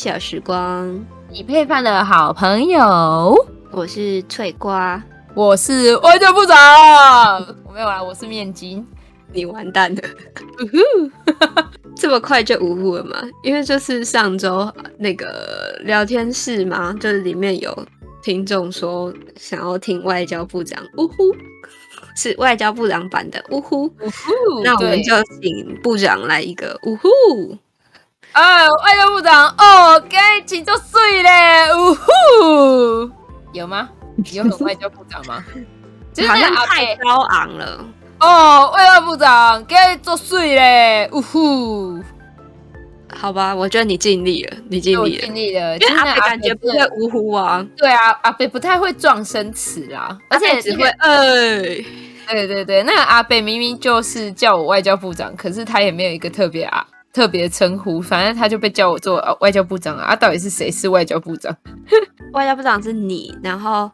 小时光，你配饭的好朋友，我是脆瓜，我是外交部长，我没有啊，我是面筋，你完蛋了，这么快就呜呼了吗？因为就是上周那个聊天室嘛，就是里面有听众说想要听外交部长呜呼。是外交部长版的呜呼，呜呼，那我们就请部长来一个呜呼。啊，外交部长哦，该请就睡嘞，呜呼，有吗？有很外交部长吗？好像太高昂了哦，外交部长该做睡嘞，呜呼。好吧，我觉得你尽力了，你尽力了，尽力了。因为阿北感觉不会呜呼啊。对啊，阿北不太会撞生词啦，而且只会哎。对对对，那个阿北明明就是叫我外交部长，可是他也没有一个特别啊特别的称呼，反正他就被叫我做外交部长啊。啊，到底是谁是外交部长？外交部长是你，然后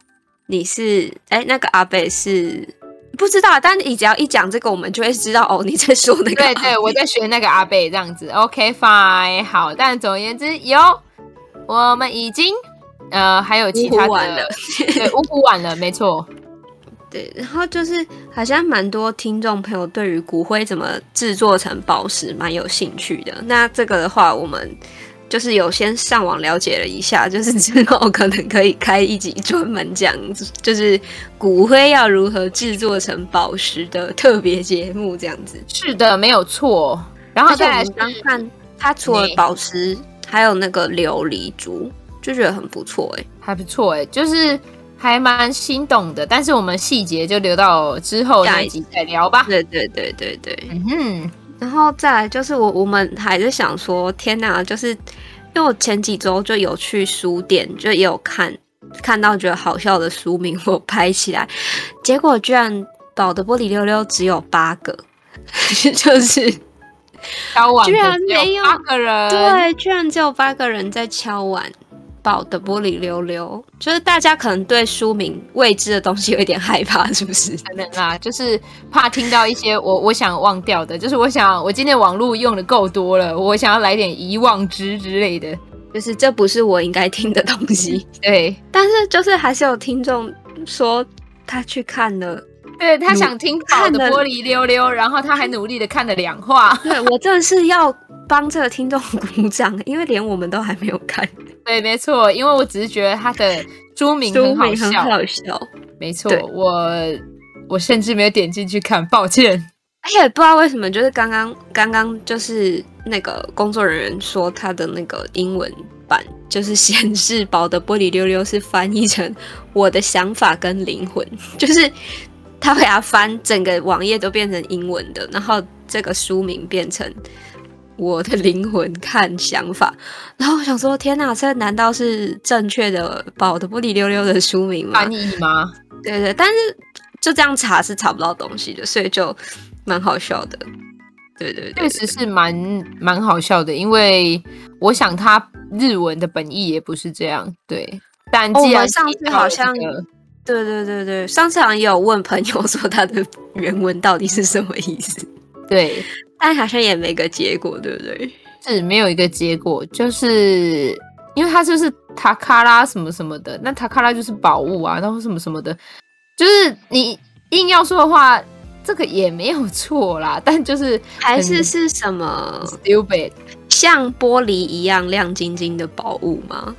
你是哎，那个阿北是。不知道，但你只要一讲这个，我们就会知道哦，你在说那个。对对，我在学那个阿贝这样子。OK fine，好。但总而言之，有我们已经呃还有其他的，对，呜呼完了，没错。对，然后就是好像蛮多听众朋友对于骨灰怎么制作成宝石蛮有兴趣的。那这个的话，我们。就是有先上网了解了一下，就是之后 可能可以开一集专门讲，就是骨灰要如何制作成宝石的特别节目这样子。是的，没有错。然后再来刚看，它除了宝石，还有那个琉璃珠，就觉得很不错哎，还不错哎，就是还蛮心动的。但是我们细节就留到之后那一集再聊吧。对对对对对，嗯哼。然后再来就是我我们还是想说，天哪，就是因为我前几周就有去书店，就也有看看到觉得好笑的书名，我拍起来，结果居然宝的玻璃溜溜只有八个，就是敲碗，居然没有八个人，对，居然只有八个人在敲碗。宝的玻璃溜溜，就是大家可能对书名未知的东西有一点害怕，是不是？可能啊，就是怕听到一些我我想忘掉的，就是我想我今天网络用的够多了，我想要来点遗忘之之类的，就是这不是我应该听的东西。对，但是就是还是有听众说他去看了，对他想听宝的玻璃溜溜，然后他还努力的看了两话。对，我真的是要帮这个听众鼓掌，因为连我们都还没有看。对，没错，因为我只是觉得他的书名很好笑，很好笑。没错，我我甚至没有点进去看，抱歉。而且不知道为什么，就是刚刚刚刚就是那个工作人员说他的那个英文版就是显示宝的玻璃溜溜是翻译成我的想法跟灵魂，就是他会把翻整个网页都变成英文的，然后这个书名变成。我的灵魂看想法，然后我想说，天哪，这难道是正确的《宝的玻璃溜溜》的书名吗？翻译吗？对对，但是就这样查是查不到东西的，所以就蛮好笑的。对对，对，确实是蛮蛮好笑的，因为我想他日文的本意也不是这样。对，但既然、哦、上次好像，对对对对，上次好像也有问朋友说他的原文到底是什么意思。对。但好像也没个结果，对不对？是没有一个结果，就是因为它就是塔卡拉什么什么的，那塔卡拉就是宝物啊，然后什么什么的，就是你硬要说的话，这个也没有错啦。但就是还是是什么 stupid，像玻璃一样亮晶晶的宝物吗？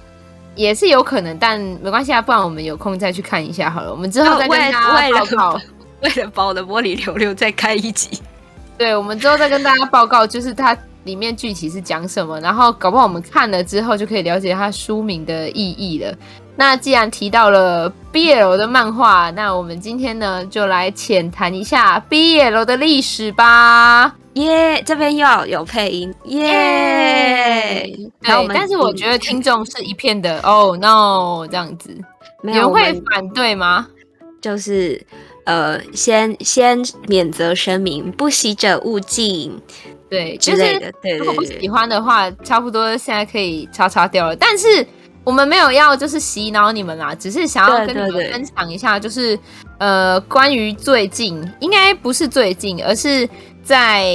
也是有可能，但没关系啊，不然我们有空再去看一下好了。我们之后再跟大家报告，为了宝的玻璃溜溜再开一集。对，我们之后再跟大家报告，就是它里面具体是讲什么，然后搞不好我们看了之后就可以了解它书名的意义了。那既然提到了 BL 的漫画，那我们今天呢就来浅谈一下 BL 的历史吧。耶，这边又要有配音，耶。对，但是我觉得听众是一片的，Oh no，这样子，你们会反对吗？就是。呃，先先免责声明，不喜者勿进，对之类的。对，如果不喜欢的话，差不多现在可以叉叉掉了。但是我们没有要就是洗脑你们啦，只是想要跟你们分享一下，就是呃，关于最近，应该不是最近，而是在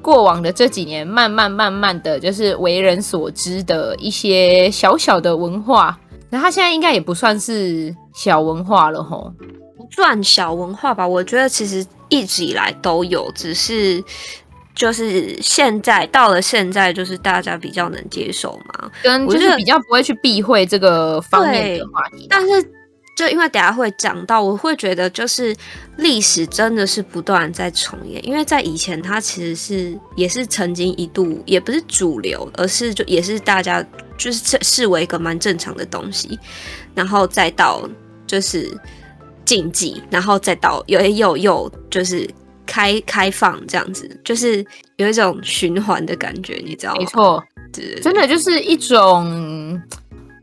过往的这几年，慢慢慢慢的就是为人所知的一些小小的文化。那他现在应该也不算是小文化了吼，不算小文化吧？我觉得其实一直以来都有，只是就是现在到了现在，就是大家比较能接受嘛，跟就是比较不会去避讳这个方面的话题，但是。就因为等下会讲到，我会觉得就是历史真的是不断在重演，因为在以前它其实是也是曾经一度也不是主流，而是就也是大家就是视为一个蛮正常的东西，然后再到就是禁忌，然后再到又又又就是开开放这样子，就是有一种循环的感觉，你知道吗？没错，真的就是一种。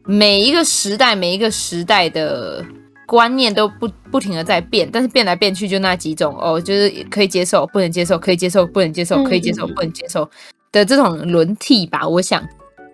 每一个时代，每一个时代的观念都不不停的在变，但是变来变去就那几种哦，就是可以接受，不能接受，可以接受，不能接受，可以接受，不能接受的这种轮替吧。我想，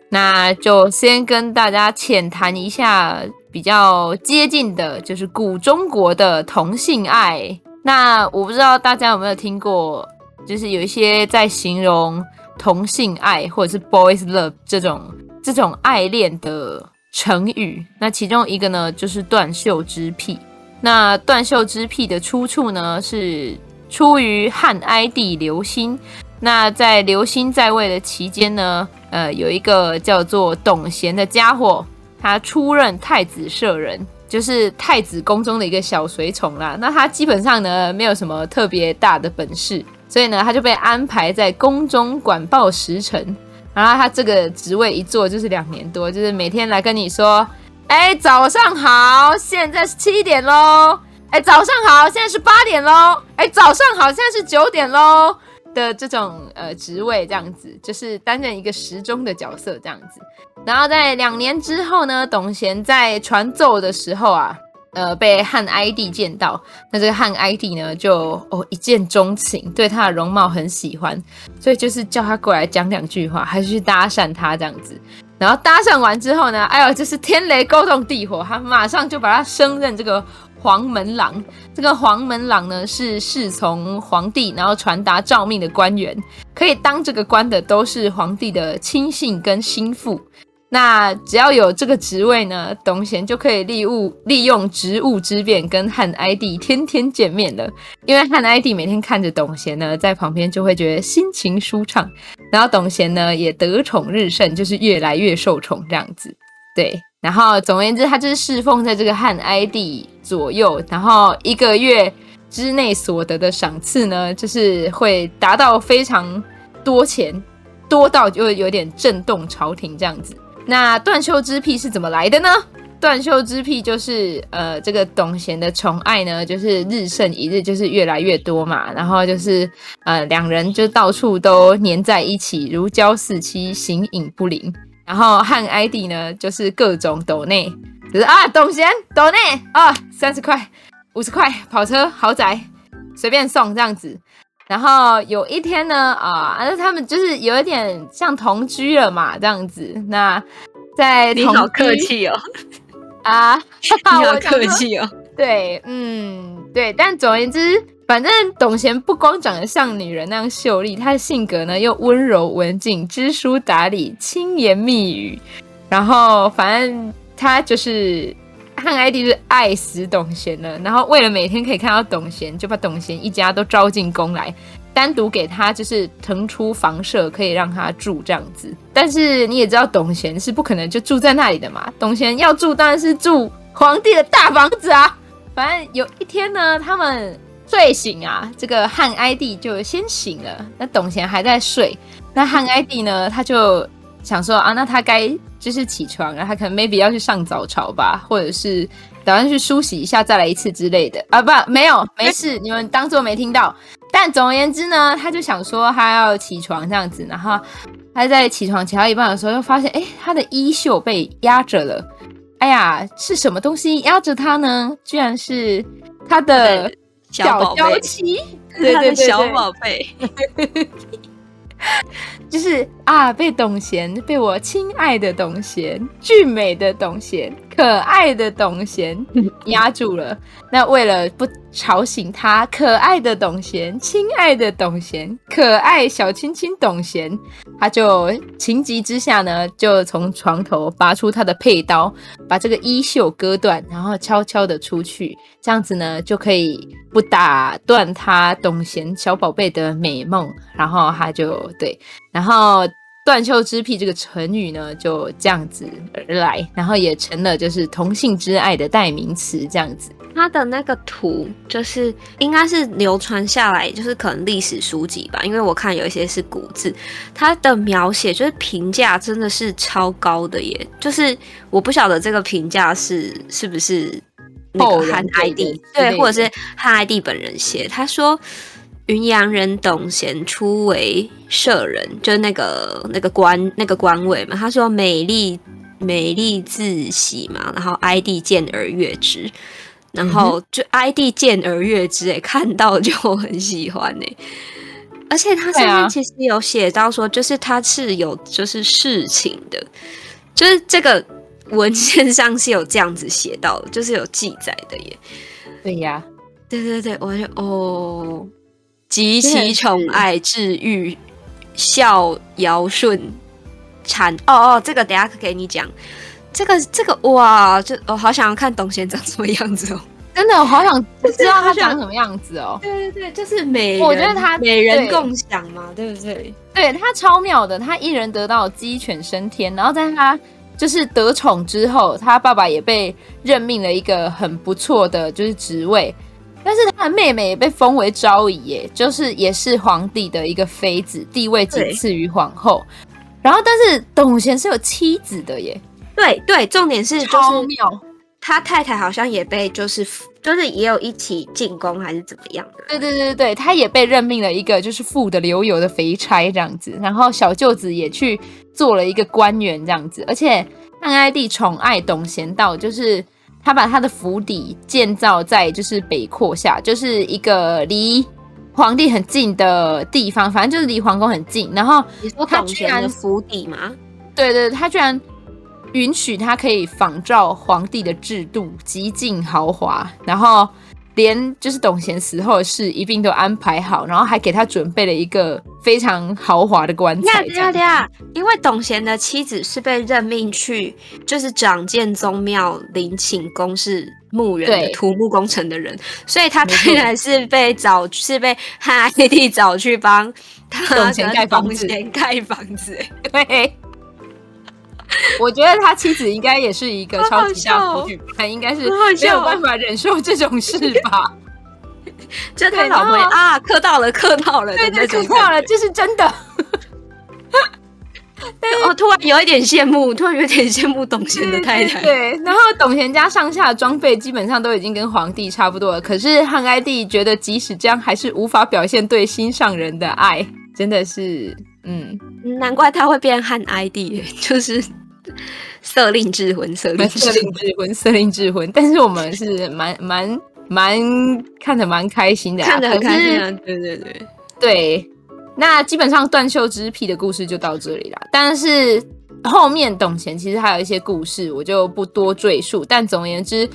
那就先跟大家浅谈一下比较接近的，就是古中国的同性爱。那我不知道大家有没有听过，就是有一些在形容同性爱或者是 boys love 这种这种爱恋的。成语，那其中一个呢，就是断袖之癖。那断袖之癖的出处呢，是出于汉哀帝刘欣。那在刘欣在位的期间呢，呃，有一个叫做董贤的家伙，他出任太子舍人，就是太子宫中的一个小随从啦。那他基本上呢，没有什么特别大的本事，所以呢，他就被安排在宫中管报时辰。然后他这个职位一做就是两年多，就是每天来跟你说，哎，早上好，现在是七点喽，哎，早上好，现在是八点喽，哎，早上好，现在是九点喽的这种呃职位，这样子就是担任一个时钟的角色这样子。然后在两年之后呢，董贤在传奏的时候啊。呃，被汉哀帝见到，那这个汉哀帝呢，就哦一见钟情，对他的容貌很喜欢，所以就是叫他过来讲两句话，还是去搭讪他这样子。然后搭讪完之后呢，哎呦，就是天雷勾动地火，他马上就把他升任这个黄门郎。这个黄门郎呢，是侍从皇帝，然后传达诏命的官员，可以当这个官的都是皇帝的亲信跟心腹。那只要有这个职位呢，董贤就可以利物利用职务之便跟汉哀帝天天见面了。因为汉哀帝每天看着董贤呢，在旁边就会觉得心情舒畅，然后董贤呢也得宠日盛，就是越来越受宠这样子。对，然后总而言之，他就是侍奉在这个汉哀帝左右，然后一个月之内所得的赏赐呢，就是会达到非常多钱，多到就有点震动朝廷这样子。那断袖之癖是怎么来的呢？断袖之癖就是呃，这个董贤的宠爱呢，就是日甚一日，就是越来越多嘛。然后就是呃，两人就到处都黏在一起，如胶似漆，形影不离。然后汉哀帝呢，就是各种斗内，就是啊，董贤斗内啊，三十块、五十块，跑车、豪宅，随便送这样子。然后有一天呢，啊，那他们就是有一点像同居了嘛，这样子。那在同居，你好客气哦，啊，你好客气哦。对，嗯，对。但总而言之，反正董贤不光长得像女人那样秀丽，她的性格呢又温柔文静、知书达理、轻言密语。然后反正她就是。汉哀帝是爱死董贤了，然后为了每天可以看到董贤，就把董贤一家都招进宫来，单独给他就是腾出房舍，可以让他住这样子。但是你也知道，董贤是不可能就住在那里的嘛。董贤要住当然是住皇帝的大房子啊。反正有一天呢，他们睡醒啊，这个汉哀帝就先醒了，那董贤还在睡。那汉哀帝呢，他就想说啊，那他该。就是起床，然后他可能 maybe 要去上早朝吧，或者是打算去梳洗一下，再来一次之类的啊，不，没有，没事，你们当做没听到。但总而言之呢，他就想说他要起床这样子，然后他在起床起到一半的时候，又发现哎，他的衣袖被压着了。哎呀，是什么东西压着他呢？居然是他的小娇妻，对对对，小宝贝。就是啊，被董贤，被我亲爱的董贤，俊美的董贤，可可爱的董贤 压住了。那为了不吵醒他，可爱的董贤，亲爱的董贤，可爱小亲亲董贤，他就情急之下呢，就从床头拔出他的佩刀，把这个衣袖割断，然后悄悄的出去，这样子呢就可以不打断他董贤小宝贝的美梦。然后他就对，然后。断袖之癖这个成语呢，就这样子而来，然后也成了就是同性之爱的代名词。这样子，它的那个图就是应该是流传下来，就是可能历史书籍吧，因为我看有一些是古字，它的描写就是评价真的是超高的耶。就是我不晓得这个评价是是不是那个汉 ID 对，或者是汉 ID 本人写，他说。云阳人董贤初为舍人，就是那个那个官那个官位嘛。他说美丽美丽自喜嘛，然后 ID 见而悦之，然后就 ID 见而悦之，哎，看到就很喜欢哎。而且他上面其实有写到说，就是他是有就是事情的，就是这个文献上是有这样子写到的，就是有记载的耶。对呀，对对对，我就哦。极其宠爱，治愈，孝尧舜，产哦哦，这个等下给你讲。这个这个哇，就我好想要看董贤长什么样子哦！真的，我好想知道他长什么样子哦。对对对，就是美，我觉得他美人共享嘛，对不对？对，他超妙的，他一人得到，鸡犬升天。然后在他就是得宠之后，他爸爸也被任命了一个很不错的就是职位。但是他的妹妹也被封为昭仪，耶，就是也是皇帝的一个妃子，地位仅次于皇后。然后，但是董贤是有妻子的耶。对对，重点是就是他太太好像也被就是就是也有一起进宫还是怎么样的。对对对对，他也被任命了一个就是富的流油的肥差这样子。然后小舅子也去做了一个官员这样子，而且汉哀帝宠爱董贤到就是。他把他的府邸建造在就是北阔下，就是一个离皇帝很近的地方，反正就是离皇宫很近。然后他居然府邸吗？对对，他居然允许他可以仿照皇帝的制度，极尽豪华。然后。连就是董贤死后的事一并都安排好，然后还给他准备了一个非常豪华的棺材。对呀对呀，因为董贤的妻子是被任命去就是掌建宗庙陵寝宫是墓园的土木工程的人，所以他当然是被找是被他弟弟找去帮他董贤盖房子，盖房子。对。我觉得他妻子应该也是一个超级大腐女，他应该是没有办法忍受这种事 吧？就他老婆啊，磕到了，磕到了，对，磕到了，这是真的。我突然有一点羡慕，突然有点羡慕董贤的太太。对，然后董贤家上下的装备基本上都已经跟皇帝差不多了，可是汉哀帝觉得即使这样，还是无法表现对心上人的爱，真的是，嗯，难怪他会变汉哀帝，就是。色令智昏，色令智昏，色令智昏。但是我们是蛮蛮蛮看得蛮开心的，看得很开心啊！对对对对。那基本上断袖之癖的故事就到这里了。但是后面董贤其实还有一些故事，我就不多赘述。但总而言之，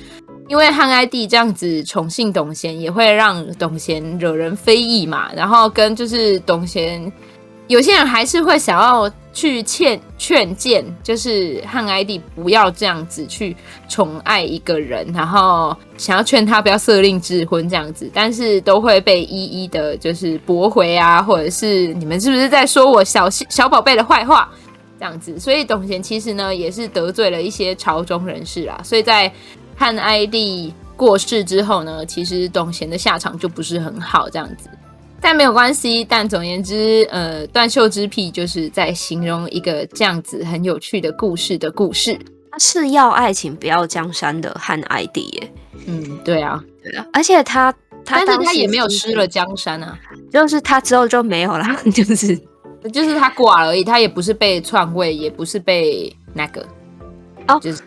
因为汉哀帝这样子宠幸董贤，也会让董贤惹人非议嘛。然后跟就是董贤。有些人还是会想要去劝劝谏，就是汉哀帝不要这样子去宠爱一个人，然后想要劝他不要色令智昏这样子，但是都会被一一的，就是驳回啊，或者是你们是不是在说我小小宝贝的坏话这样子？所以董贤其实呢也是得罪了一些朝中人士啊，所以在汉哀帝过世之后呢，其实董贤的下场就不是很好这样子。但没有关系，但总而言之，呃，断袖之癖就是在形容一个这样子很有趣的故事的故事。他是要爱情不要江山的汉哀帝耶。嗯，对啊，对啊，而且他，他但是他也没有失了江山啊，就是他之后就没有了，就是就是他挂了而已，他也不是被篡位，也不是被那个，哦，就是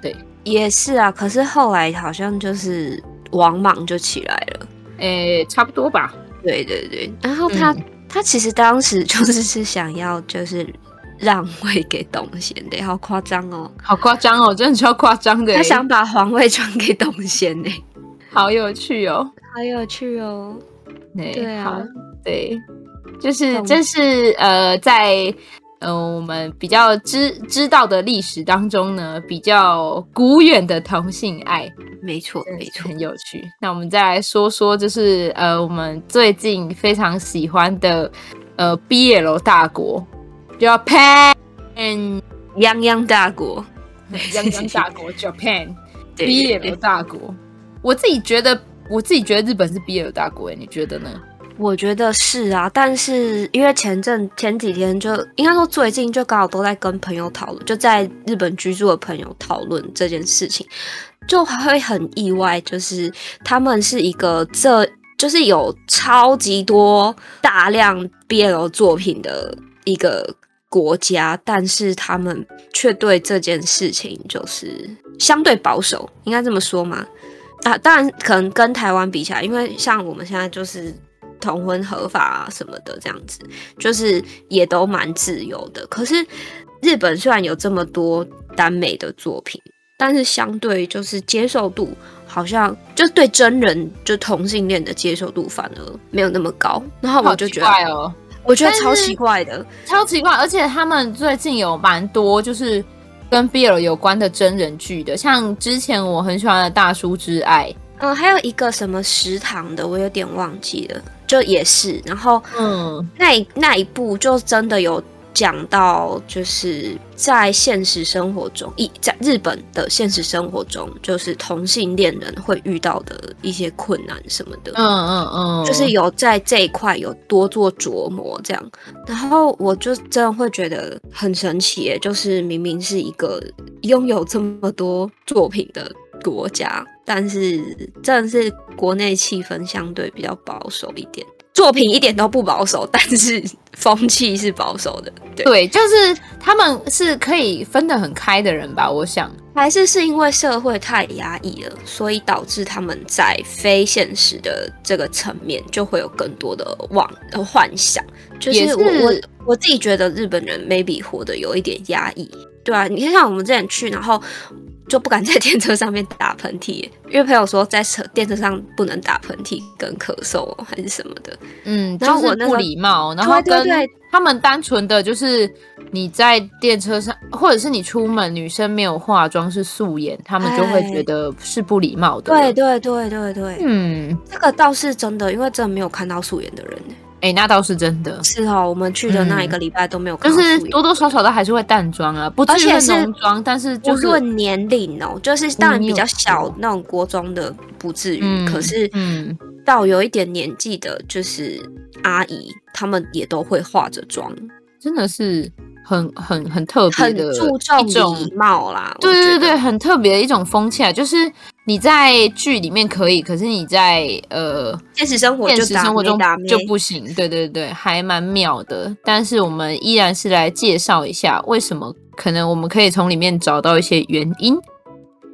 对，也是啊。可是后来好像就是王莽就起来了，诶，差不多吧。对对对，然后他、嗯、他其实当时 就是是想要就是让位给董贤的，好夸张哦，好夸张哦，真的超夸张的。他想把皇位传给董贤呢，好有趣哦，好有趣哦。对，对啊，对，就是这是呃在。呃，我们比较知知道的历史当中呢，比较古远的同性爱，没错，没错，很有趣。那我们再来说说，就是呃，我们最近非常喜欢的呃，BL 大国，叫 Japan，泱泱大国，泱泱大国 Japan，BL 大国。我自己觉得，我自己觉得日本是 BL 大国，哎，你觉得呢？我觉得是啊，但是因为前阵前几天就应该说最近就刚好都在跟朋友讨论，就在日本居住的朋友讨论这件事情，就会很意外，就是他们是一个这就是有超级多大量 BL 作品的一个国家，但是他们却对这件事情就是相对保守，应该这么说吗？啊，当然可能跟台湾比起来，因为像我们现在就是。同婚合法啊什么的，这样子就是也都蛮自由的。可是日本虽然有这么多耽美的作品，但是相对就是接受度好像就对真人就同性恋的接受度反而没有那么高。然后我就觉得，哦，我觉得超奇怪的，超奇怪。而且他们最近有蛮多就是跟 BL 有关的真人剧的，像之前我很喜欢的大叔之爱，嗯，还有一个什么食堂的，我有点忘记了。就也是，然后嗯，那一那一部就真的有讲到，就是在现实生活中，一在日本的现实生活中，就是同性恋人会遇到的一些困难什么的，嗯嗯嗯，就是有在这一块有多做琢磨这样，然后我就真的会觉得很神奇，就是明明是一个拥有这么多作品的国家。但是真的是国内气氛相对比较保守一点，作品一点都不保守，但是风气是保守的。对，对，就是他们是可以分得很开的人吧？我想，还是是因为社会太压抑了，所以导致他们在非现实的这个层面就会有更多的妄的幻想。就是我是我我自己觉得日本人 maybe 活得有一点压抑，对啊，你看像我们之前去，然后。就不敢在电车上面打喷嚏，因为朋友说在车电车上不能打喷嚏跟咳嗽还是什么的。嗯，然后我那不礼貌，然后跟他们单纯的就是你在电车上，或者是你出门，女生没有化妆是素颜，他们就会觉得是不礼貌的。对对对对对，嗯，这个倒是真的，因为真的没有看到素颜的人。哎、欸，那倒是真的。是哦，我们去的那一个礼拜都没有就是多多少少都还是会淡妆啊，不至于浓妆，但是就是论年龄哦，就是当然比较小那种国中的不至于，嗯、可是嗯，到有一点年纪的，就是阿姨，她们也都会化着妆，真的是很很很特别的，很注重礼貌啦。对对对，很特别的一种风气啊，就是。你在剧里面可以，可是你在呃现实生活现实生活中就不行。对对对，还蛮妙的。但是我们依然是来介绍一下为什么可能我们可以从里面找到一些原因。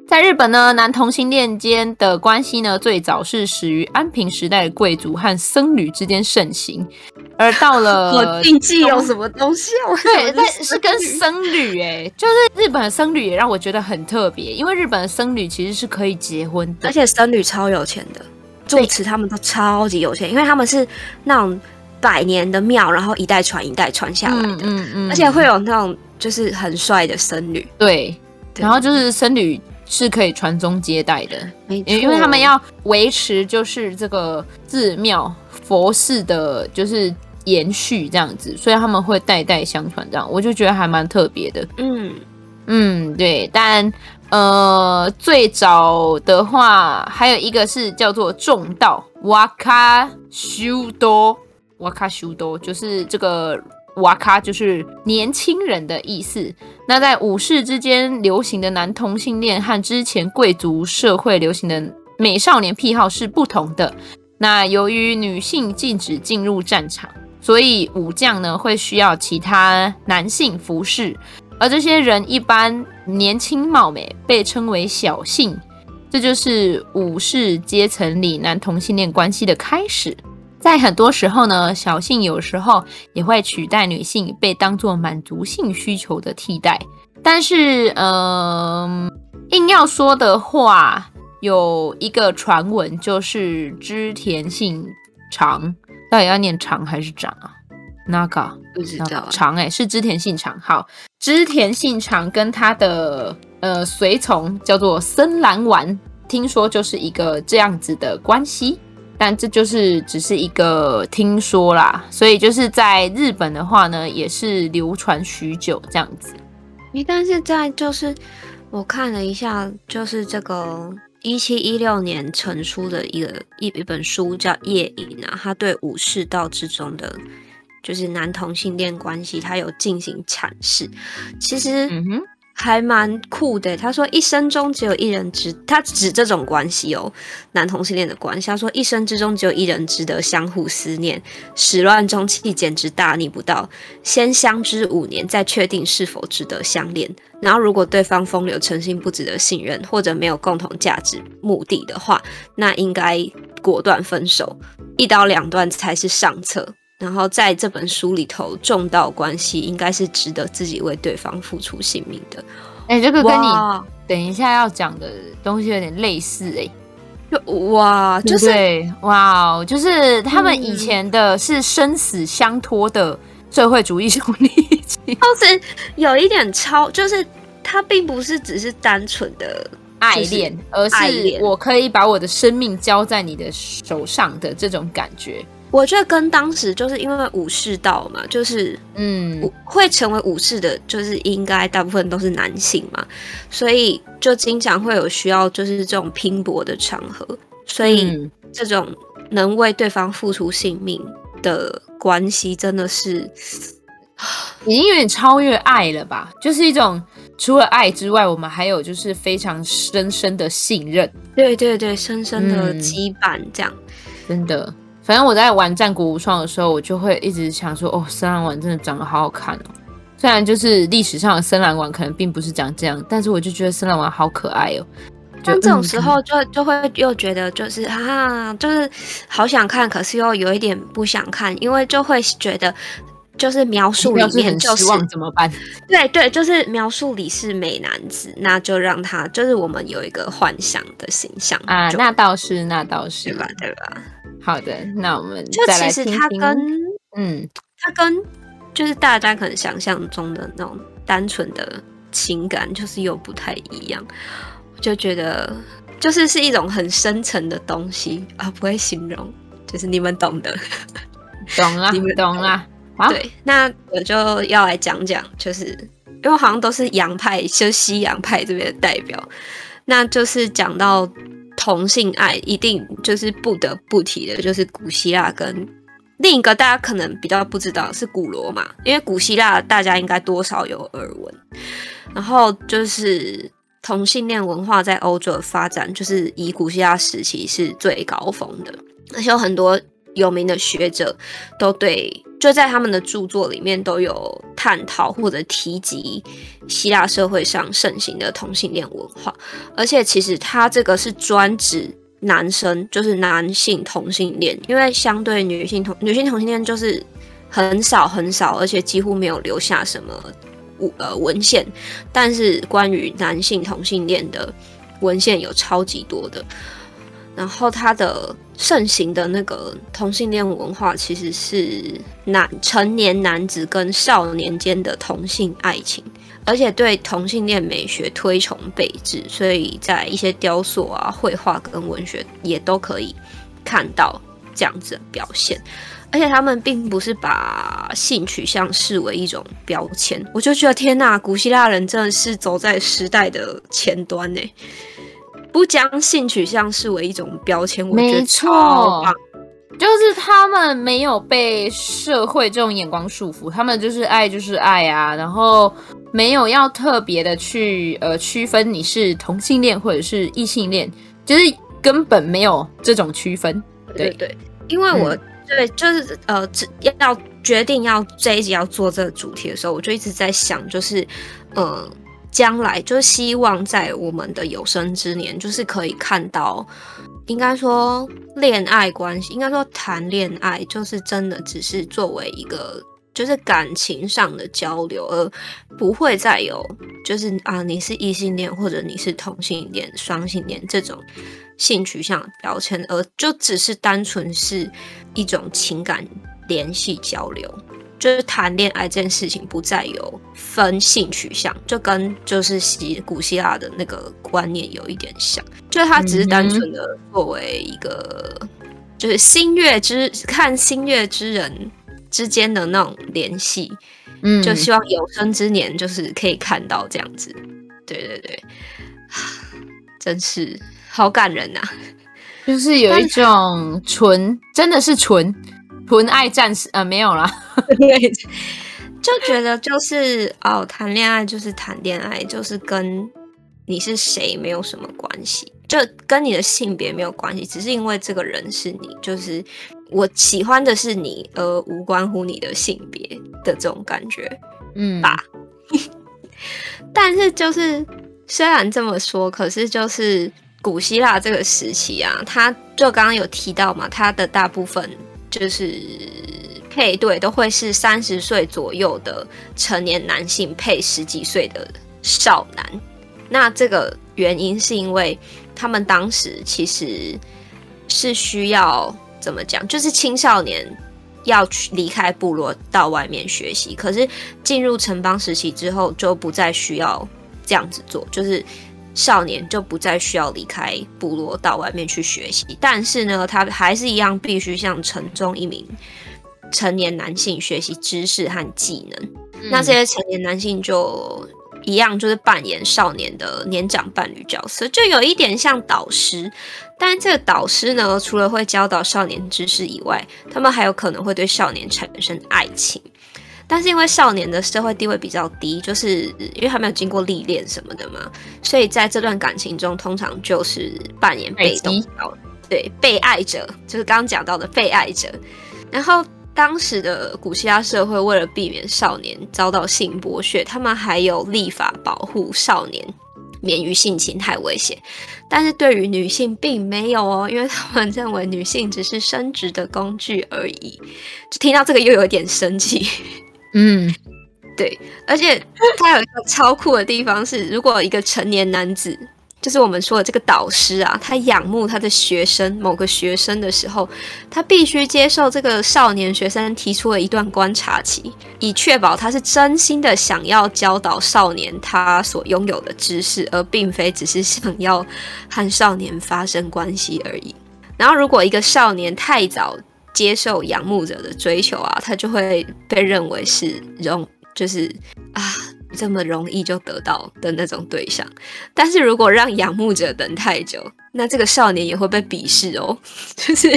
在日本呢，男同性恋间的关系呢，最早是始于安平时代的贵族和僧侣之间盛行，而到了 我禁忌有什么东西啊？对，但是跟僧侣哎、欸，就是日本的僧侣也让我觉得很特别，因为日本的僧侣其实是可以结婚的，而且僧侣超有钱的，住持他们都超级有钱，因为他们是那种百年的庙，然后一代传一代传下来的，嗯嗯，嗯，而且会有那种就是很帅的僧侣，对，然后就是僧侣。是可以传宗接代的，因为他们要维持就是这个寺庙佛寺的，就是延续这样子，所以他们会代代相传这样，我就觉得还蛮特别的。嗯嗯，对，但呃，最早的话还有一个是叫做众道瓦卡修多，瓦卡修多就是这个。瓦卡就是年轻人的意思。那在武士之间流行的男同性恋和之前贵族社会流行的美少年癖好是不同的。那由于女性禁止进入战场，所以武将呢会需要其他男性服侍，而这些人一般年轻貌美，被称为小性。这就是武士阶层里男同性恋关系的开始。在很多时候呢，小性有时候也会取代女性，被当做满足性需求的替代。但是，嗯、呃，硬要说的话，有一个传闻就是织田信长，到底要念长还是长啊？那个不知道、啊，长哎、欸，是织田信长。好，织田信长跟他的呃随从叫做森兰丸，听说就是一个这样子的关系。但这就是只是一个听说啦，所以就是在日本的话呢，也是流传许久这样子。你但是在就是我看了一下，就是这个一七一六年成书的一个一一本书叫《夜影》啊，他对武士道之中的就是男同性恋关系，他有进行阐释。其实，嗯哼。还蛮酷的，他说一生中只有一人值，他指这种关系哦，男同性恋的关系。他说一生之中只有一人值得相互思念，始乱终弃简直大逆不道。先相知五年，再确定是否值得相恋。然后如果对方风流成性，不值得信任，或者没有共同价值目的的话，那应该果断分手，一刀两断才是上策。然后在这本书里头，重道关系应该是值得自己为对方付出性命的。哎，这个跟你等一下要讲的东西有点类似哎。哇，就是对哇，就是他们以前的是生死相托的社会主义兄弟情，就是有一点超，就是他并不是只是单纯的爱恋，而是我可以把我的生命交在你的手上的这种感觉。我觉得跟当时就是因为武士道嘛，就是嗯，会成为武士的，就是应该大部分都是男性嘛，所以就经常会有需要，就是这种拼搏的场合，所以这种能为对方付出性命的关系，真的是已经有点超越爱了吧？就是一种除了爱之外，我们还有就是非常深深的信任，对对对，深深的羁绊，这样、嗯、真的。反正我在玩战国无双的时候，我就会一直想说，哦，深蓝丸真的长得好好看哦。虽然就是历史上的深蓝丸可能并不是长这样，但是我就觉得深蓝丸好可爱哦。就这种时候就就会又觉得就是啊，就是好想看，可是又有一点不想看，因为就会觉得就是描述里面就是望怎么办？对对，就是描述里是美男子，那就让他就是我们有一个幻想的形象啊，那倒是那倒是对吧？对吧？好的，那我们就其实他跟嗯，他跟就是大家可能想象中的那种单纯的情感，就是又不太一样。我就觉得就是是一种很深层的东西啊，不会形容，就是你们懂的，懂了，你们懂了。对，那我就要来讲讲，就是因为好像都是洋派，就西洋派这边的代表，那就是讲到。同性爱一定就是不得不提的，就是古希腊跟另一个大家可能比较不知道是古罗马，因为古希腊大家应该多少有耳闻。然后就是同性恋文化在欧洲的发展，就是以古希腊时期是最高峰的，而且有很多有名的学者都对。就在他们的著作里面都有探讨或者提及希腊社会上盛行的同性恋文化，而且其实他这个是专指男生，就是男性同性恋，因为相对女性同女性同性恋就是很少很少，而且几乎没有留下什么呃文献，但是关于男性同性恋的文献有超级多的。然后他的盛行的那个同性恋文化，其实是男成年男子跟少年间的同性爱情，而且对同性恋美学推崇备至，所以在一些雕塑啊、绘画跟文学也都可以看到这样子的表现。而且他们并不是把性取向视为一种标签，我就觉得天呐，古希腊人真的是走在时代的前端呢。不将性取向视为一种标签，我觉得超棒。就是他们没有被社会这种眼光束缚，他们就是爱就是爱啊，然后没有要特别的去呃区分你是同性恋或者是异性恋，就是根本没有这种区分。对对，对，因为我、嗯、对就是呃要决定要这一集要做这个主题的时候，我就一直在想，就是呃。将来就是希望在我们的有生之年，就是可以看到应该说恋爱关系，应该说谈恋爱就是真的只是作为一个就是感情上的交流，而不会再有就是啊你是异性恋或者你是同性恋、双性恋这种性取向的标签，而就只是单纯是一种情感联系交流。就是谈恋爱这件事情不再有分性取向，就跟就是希古希腊的那个观念有一点像，就是他只是单纯的作为一个，就是星月之看星月之人之间的那种联系，嗯，就希望有生之年就是可以看到这样子，对对对，真是好感人呐、啊，就是有一种纯，真的是纯。纯爱战士啊、呃，没有啦，对，就觉得就是哦，谈恋爱就是谈恋爱，就是跟你是谁没有什么关系，就跟你的性别没有关系，只是因为这个人是你，就是我喜欢的是你，而无关乎你的性别的这种感觉，嗯吧。但是就是虽然这么说，可是就是古希腊这个时期啊，他就刚刚有提到嘛，他的大部分。就是配对都会是三十岁左右的成年男性配十几岁的少男，那这个原因是因为他们当时其实是需要怎么讲，就是青少年要去离开部落到外面学习，可是进入城邦时期之后就不再需要这样子做，就是。少年就不再需要离开部落到外面去学习，但是呢，他还是一样必须向城中一名成年男性学习知识和技能。嗯。那这些成年男性就一样，就是扮演少年的年长伴侣角色，就有一点像导师。但是这个导师呢，除了会教导少年知识以外，他们还有可能会对少年产生爱情。但是因为少年的社会地位比较低，就是因为还没有经过历练什么的嘛，所以在这段感情中，通常就是扮演被动，对，被爱者，就是刚刚讲到的被爱者。然后当时的古希腊社会为了避免少年遭到性剥削，他们还有立法保护少年免于性侵害威胁。但是对于女性并没有哦，因为他们认为女性只是生殖的工具而已。就听到这个又有点生气。嗯，对，而且他有一个超酷的地方是，如果一个成年男子，就是我们说的这个导师啊，他仰慕他的学生某个学生的时候，他必须接受这个少年学生提出了一段观察期，以确保他是真心的想要教导少年他所拥有的知识，而并非只是想要和少年发生关系而已。然后，如果一个少年太早，接受仰慕者的追求啊，他就会被认为是容，就是啊这么容易就得到的那种对象。但是如果让仰慕者等太久，那这个少年也会被鄙视哦，就是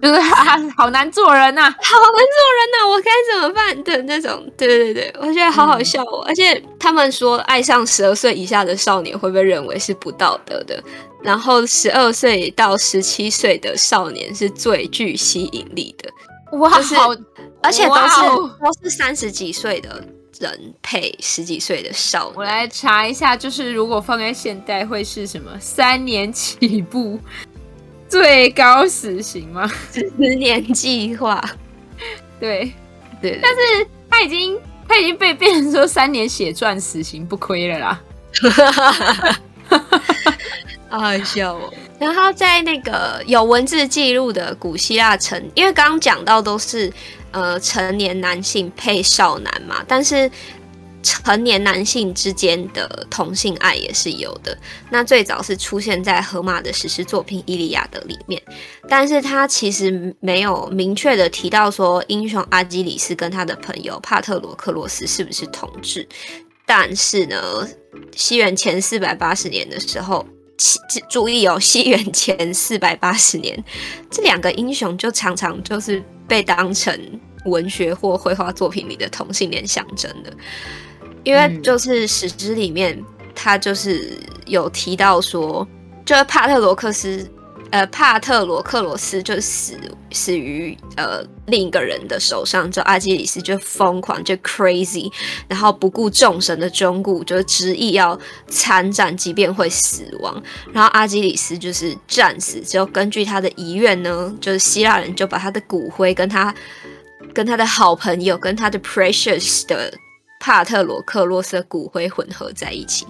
就是啊，好难做人呐、啊，好难做人呐、啊，我该怎么办的那种？对对对，我觉得好好笑哦。嗯、而且他们说，爱上十二岁以下的少年会被认为是不道德的。然后，十二岁到十七岁的少年是最具吸引力的，哇，就是，而且都是都是三十几岁的人配十几岁的少年。我来查一下，就是如果放在现代会是什么？三年起步，最高死刑吗？十年计划？对 对，对，但是他已经他已经被变成说三年血赚死刑不亏了啦。好好笑哦！然后在那个有文字记录的古希腊城，因为刚刚讲到都是呃成年男性配少男嘛，但是成年男性之间的同性爱也是有的。那最早是出现在荷马的史诗作品《伊利亚德》里面，但是他其实没有明确的提到说英雄阿基里斯跟他的朋友帕特罗克洛斯是不是同志。但是呢，西元前四百八十年的时候。注意哦，西元前四百八十年，这两个英雄就常常就是被当成文学或绘画作品里的同性恋象征的，因为就是史诗里面他就是有提到说，就是帕特罗克斯呃帕特罗克罗斯就死死于呃另一个人的手上，之后阿基里斯就疯狂就 crazy，然后不顾众神的忠告，就执意要参战，即便会死亡。然后阿基里斯就是战死之后，根据他的遗愿呢，就是希腊人就把他的骨灰跟他跟他的好朋友跟他的 precious 的帕特罗克罗斯的骨灰混合在一起。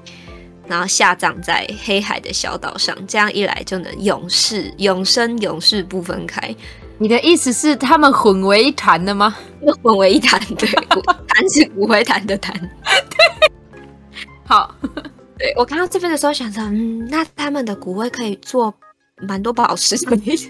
然后下葬在黑海的小岛上，这样一来就能永世永生永世不分开。你的意思是他们混为一谈的吗？混为一谈，对，谈是骨灰坛的谈。对，好，对我看到这边的时候想说，嗯，那他们的骨灰可以做蛮多宝石的意思。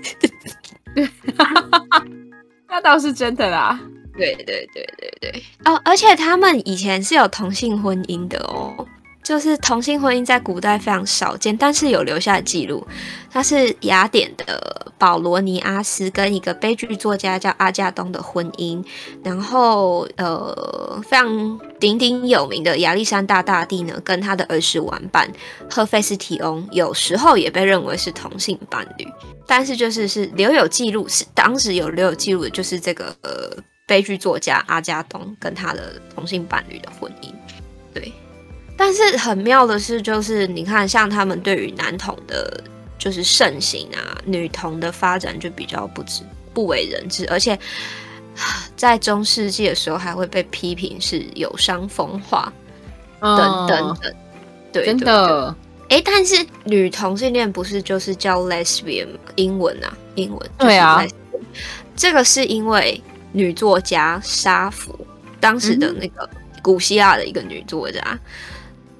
那倒是真的啦。对对对对对。哦，而且他们以前是有同性婚姻的哦。就是同性婚姻在古代非常少见，但是有留下记录。他是雅典的保罗尼阿斯跟一个悲剧作家叫阿加东的婚姻，然后呃非常鼎鼎有名的亚历山大大帝呢，跟他的儿时玩伴赫菲斯提翁，有时候也被认为是同性伴侣。但是就是是留有记录，是当时有留有记录的，就是这个呃悲剧作家阿加东跟他的同性伴侣的婚姻，对。但是很妙的是，就是你看，像他们对于男童的，就是盛行啊，女童的发展就比较不知不为人知，而且 在中世纪的时候还会被批评是有伤风化等等对，真的。哎，但是女同性恋不是就是叫 lesbian 英文啊？英文对啊。这个是因为女作家莎芙，当时的那个古希腊的一个女作家。嗯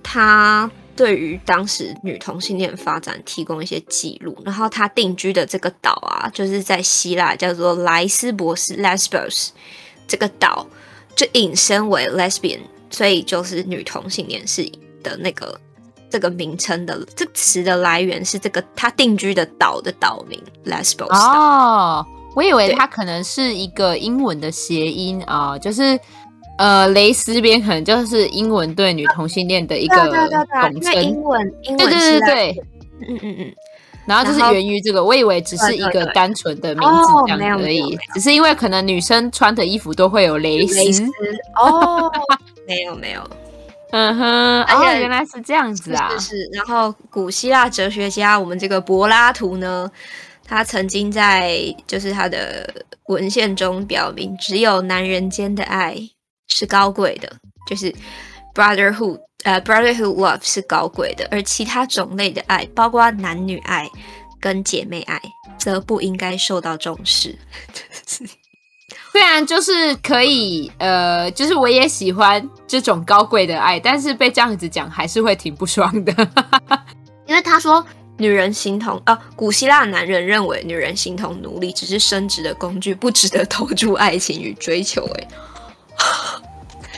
他对于当时女同性恋发展提供一些记录，然后他定居的这个岛啊，就是在希腊叫做莱斯博斯 （Lesbos） 这个岛，就引申为 lesbian，所以就是女同性恋是的那个这个名称的这个词的来源是这个他定居的岛的岛名 Lesbos。哦，我以为它可能是一个英文的谐音啊，呃，就是。呃，蕾丝边可能就是英文对女同性恋的一个统称。英文，英文对对对对，嗯嗯嗯。然后就是源于这个，我以为只是一个单纯的名字这样而已，只是因为可能女生穿的衣服都会有蕾丝。哦，没有没有，嗯哼，而且原来是这样子啊。是，然后古希腊哲学家我们这个柏拉图呢，他曾经在就是他的文献中表明，只有男人间的爱。是高贵的，就是 brotherhood，呃，brotherhood love 是高贵的，而其他种类的爱，包括男女爱跟姐妹爱，则不应该受到重视。虽然就是可以，呃，就是我也喜欢这种高贵的爱，但是被这样子讲还是会挺不爽的，因为他说女人形同呃，古希腊男人认为女人形同奴隶，只是生殖的工具，不值得投注爱情与追求。哎。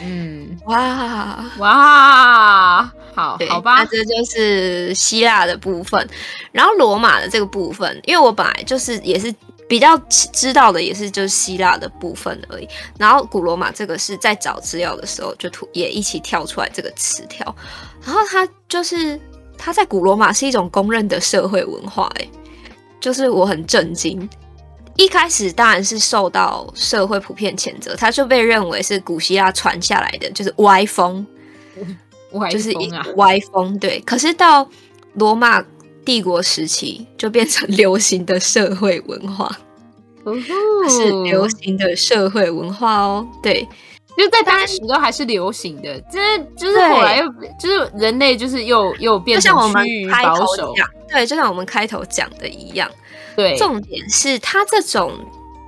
嗯，哇哇，好好吧，那这就是希腊的部分，然后罗马的这个部分，因为我本来就是也是比较知道的，也是就是希腊的部分而已。然后古罗马这个是在找资料的时候就突也一起跳出来这个词条，然后它就是它在古罗马是一种公认的社会文化，哎，就是我很震惊。一开始当然是受到社会普遍谴责，他就被认为是古希腊传下来的，就是歪风，歪风啊、就是一歪风。对，可是到罗马帝国时期，就变成流行的社会文化，哦、是流行的社会文化哦。对，就在当时都还是流行的，这就是后来又就是人类就是又又变成趋于保守，对，就像我们开头讲的一样。对，重点是他这种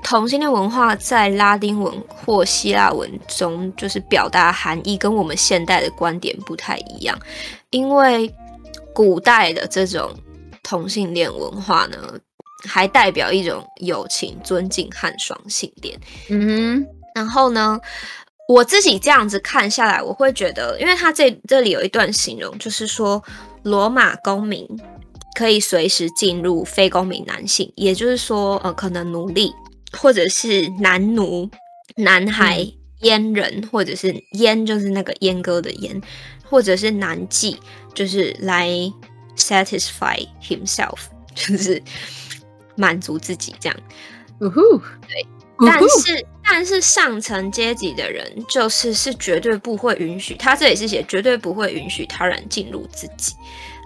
同性恋文化在拉丁文或希腊文中，就是表达含义跟我们现代的观点不太一样。因为古代的这种同性恋文化呢，还代表一种友情、尊敬和双性恋。嗯哼，然后呢，我自己这样子看下来，我会觉得，因为他这这里有一段形容，就是说罗马公民。可以随时进入非公民男性，也就是说，呃，可能奴隶，或者是男奴、男孩、阉人，或者是阉就是那个阉割的阉，或者是男妓，就是来 satisfy himself，就是满足自己这样。呜呼，对，但是但是上层阶级的人就是是绝对不会允许，他这里是写绝对不会允许他人进入自己。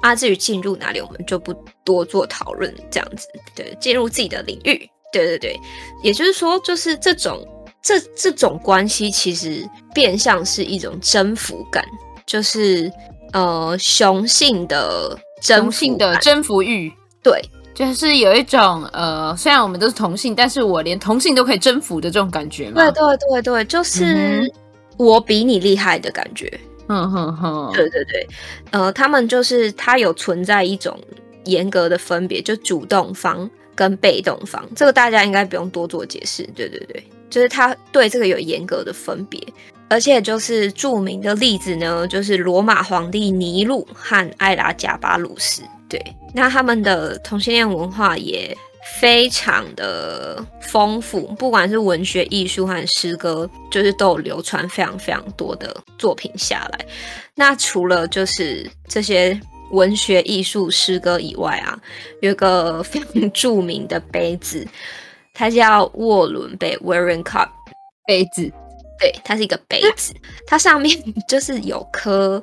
啊，至于进入哪里，我们就不多做讨论，这样子，对，进入自己的领域，对对对，也就是说，就是这种这这种关系，其实变相是一种征服感，就是呃雄性的征服性的征服欲，对，就是有一种呃，虽然我们都是同性，但是我连同性都可以征服的这种感觉嘛，对对对对，就是我比你厉害的感觉。哼哼哼，对对对，呃，他们就是他有存在一种严格的分别，就主动方跟被动方，这个大家应该不用多做解释。对对对，就是他对这个有严格的分别，而且就是著名的例子呢，就是罗马皇帝尼禄和艾拉贾巴鲁斯。对，那他们的同性恋文化也。非常的丰富，不管是文学、艺术和诗歌，就是都有流传非常非常多的作品下来。那除了就是这些文学、艺术、诗歌以外啊，有一个非常著名的杯子，它叫沃伦杯 （Warren Cup） 杯子。对，它是一个杯子，它上面就是有刻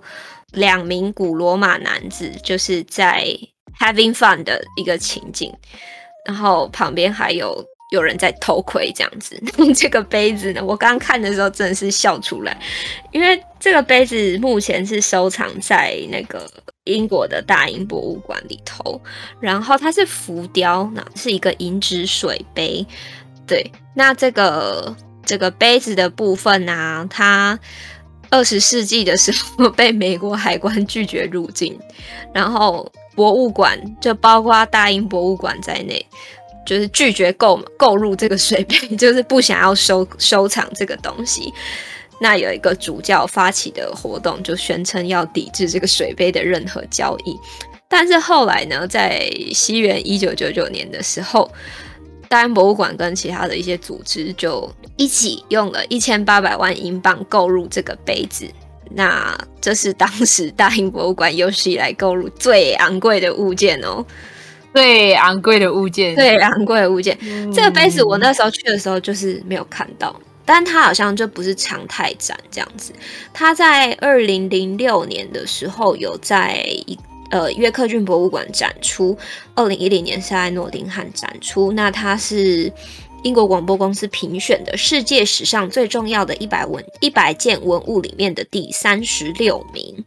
两名古罗马男子，就是在 having fun 的一个情景。然后旁边还有有人在偷窥，这样子。这个杯子呢，我刚刚看的时候真的是笑出来，因为这个杯子目前是收藏在那个英国的大英博物馆里头。然后它是浮雕，那是一个银质水杯。对，那这个这个杯子的部分呢、它二十世纪的时候被美国海关拒绝入境，然后。博物馆就包括大英博物馆在内，就是拒绝购购入这个水杯，就是不想要收收藏这个东西。那有一个主教发起的活动，就宣称要抵制这个水杯的任何交易。但是后来呢，在西元一九九九年的时候，大英博物馆跟其他的一些组织就一起用了一千八百万英镑购入这个杯子。那这是当时大英博物馆有史以来购入最昂贵的物件哦，最昂贵的物件，最昂贵的物件。嗯、这个杯子我那时候去的时候就是没有看到，但它好像就不是常态展这样子。它在二零零六年的时候有在一呃约克郡博物馆展出，二零一零年是在诺丁汉展出。那它是。英国广播公司评选的世界史上最重要的一百文一百件文物里面的第三十六名。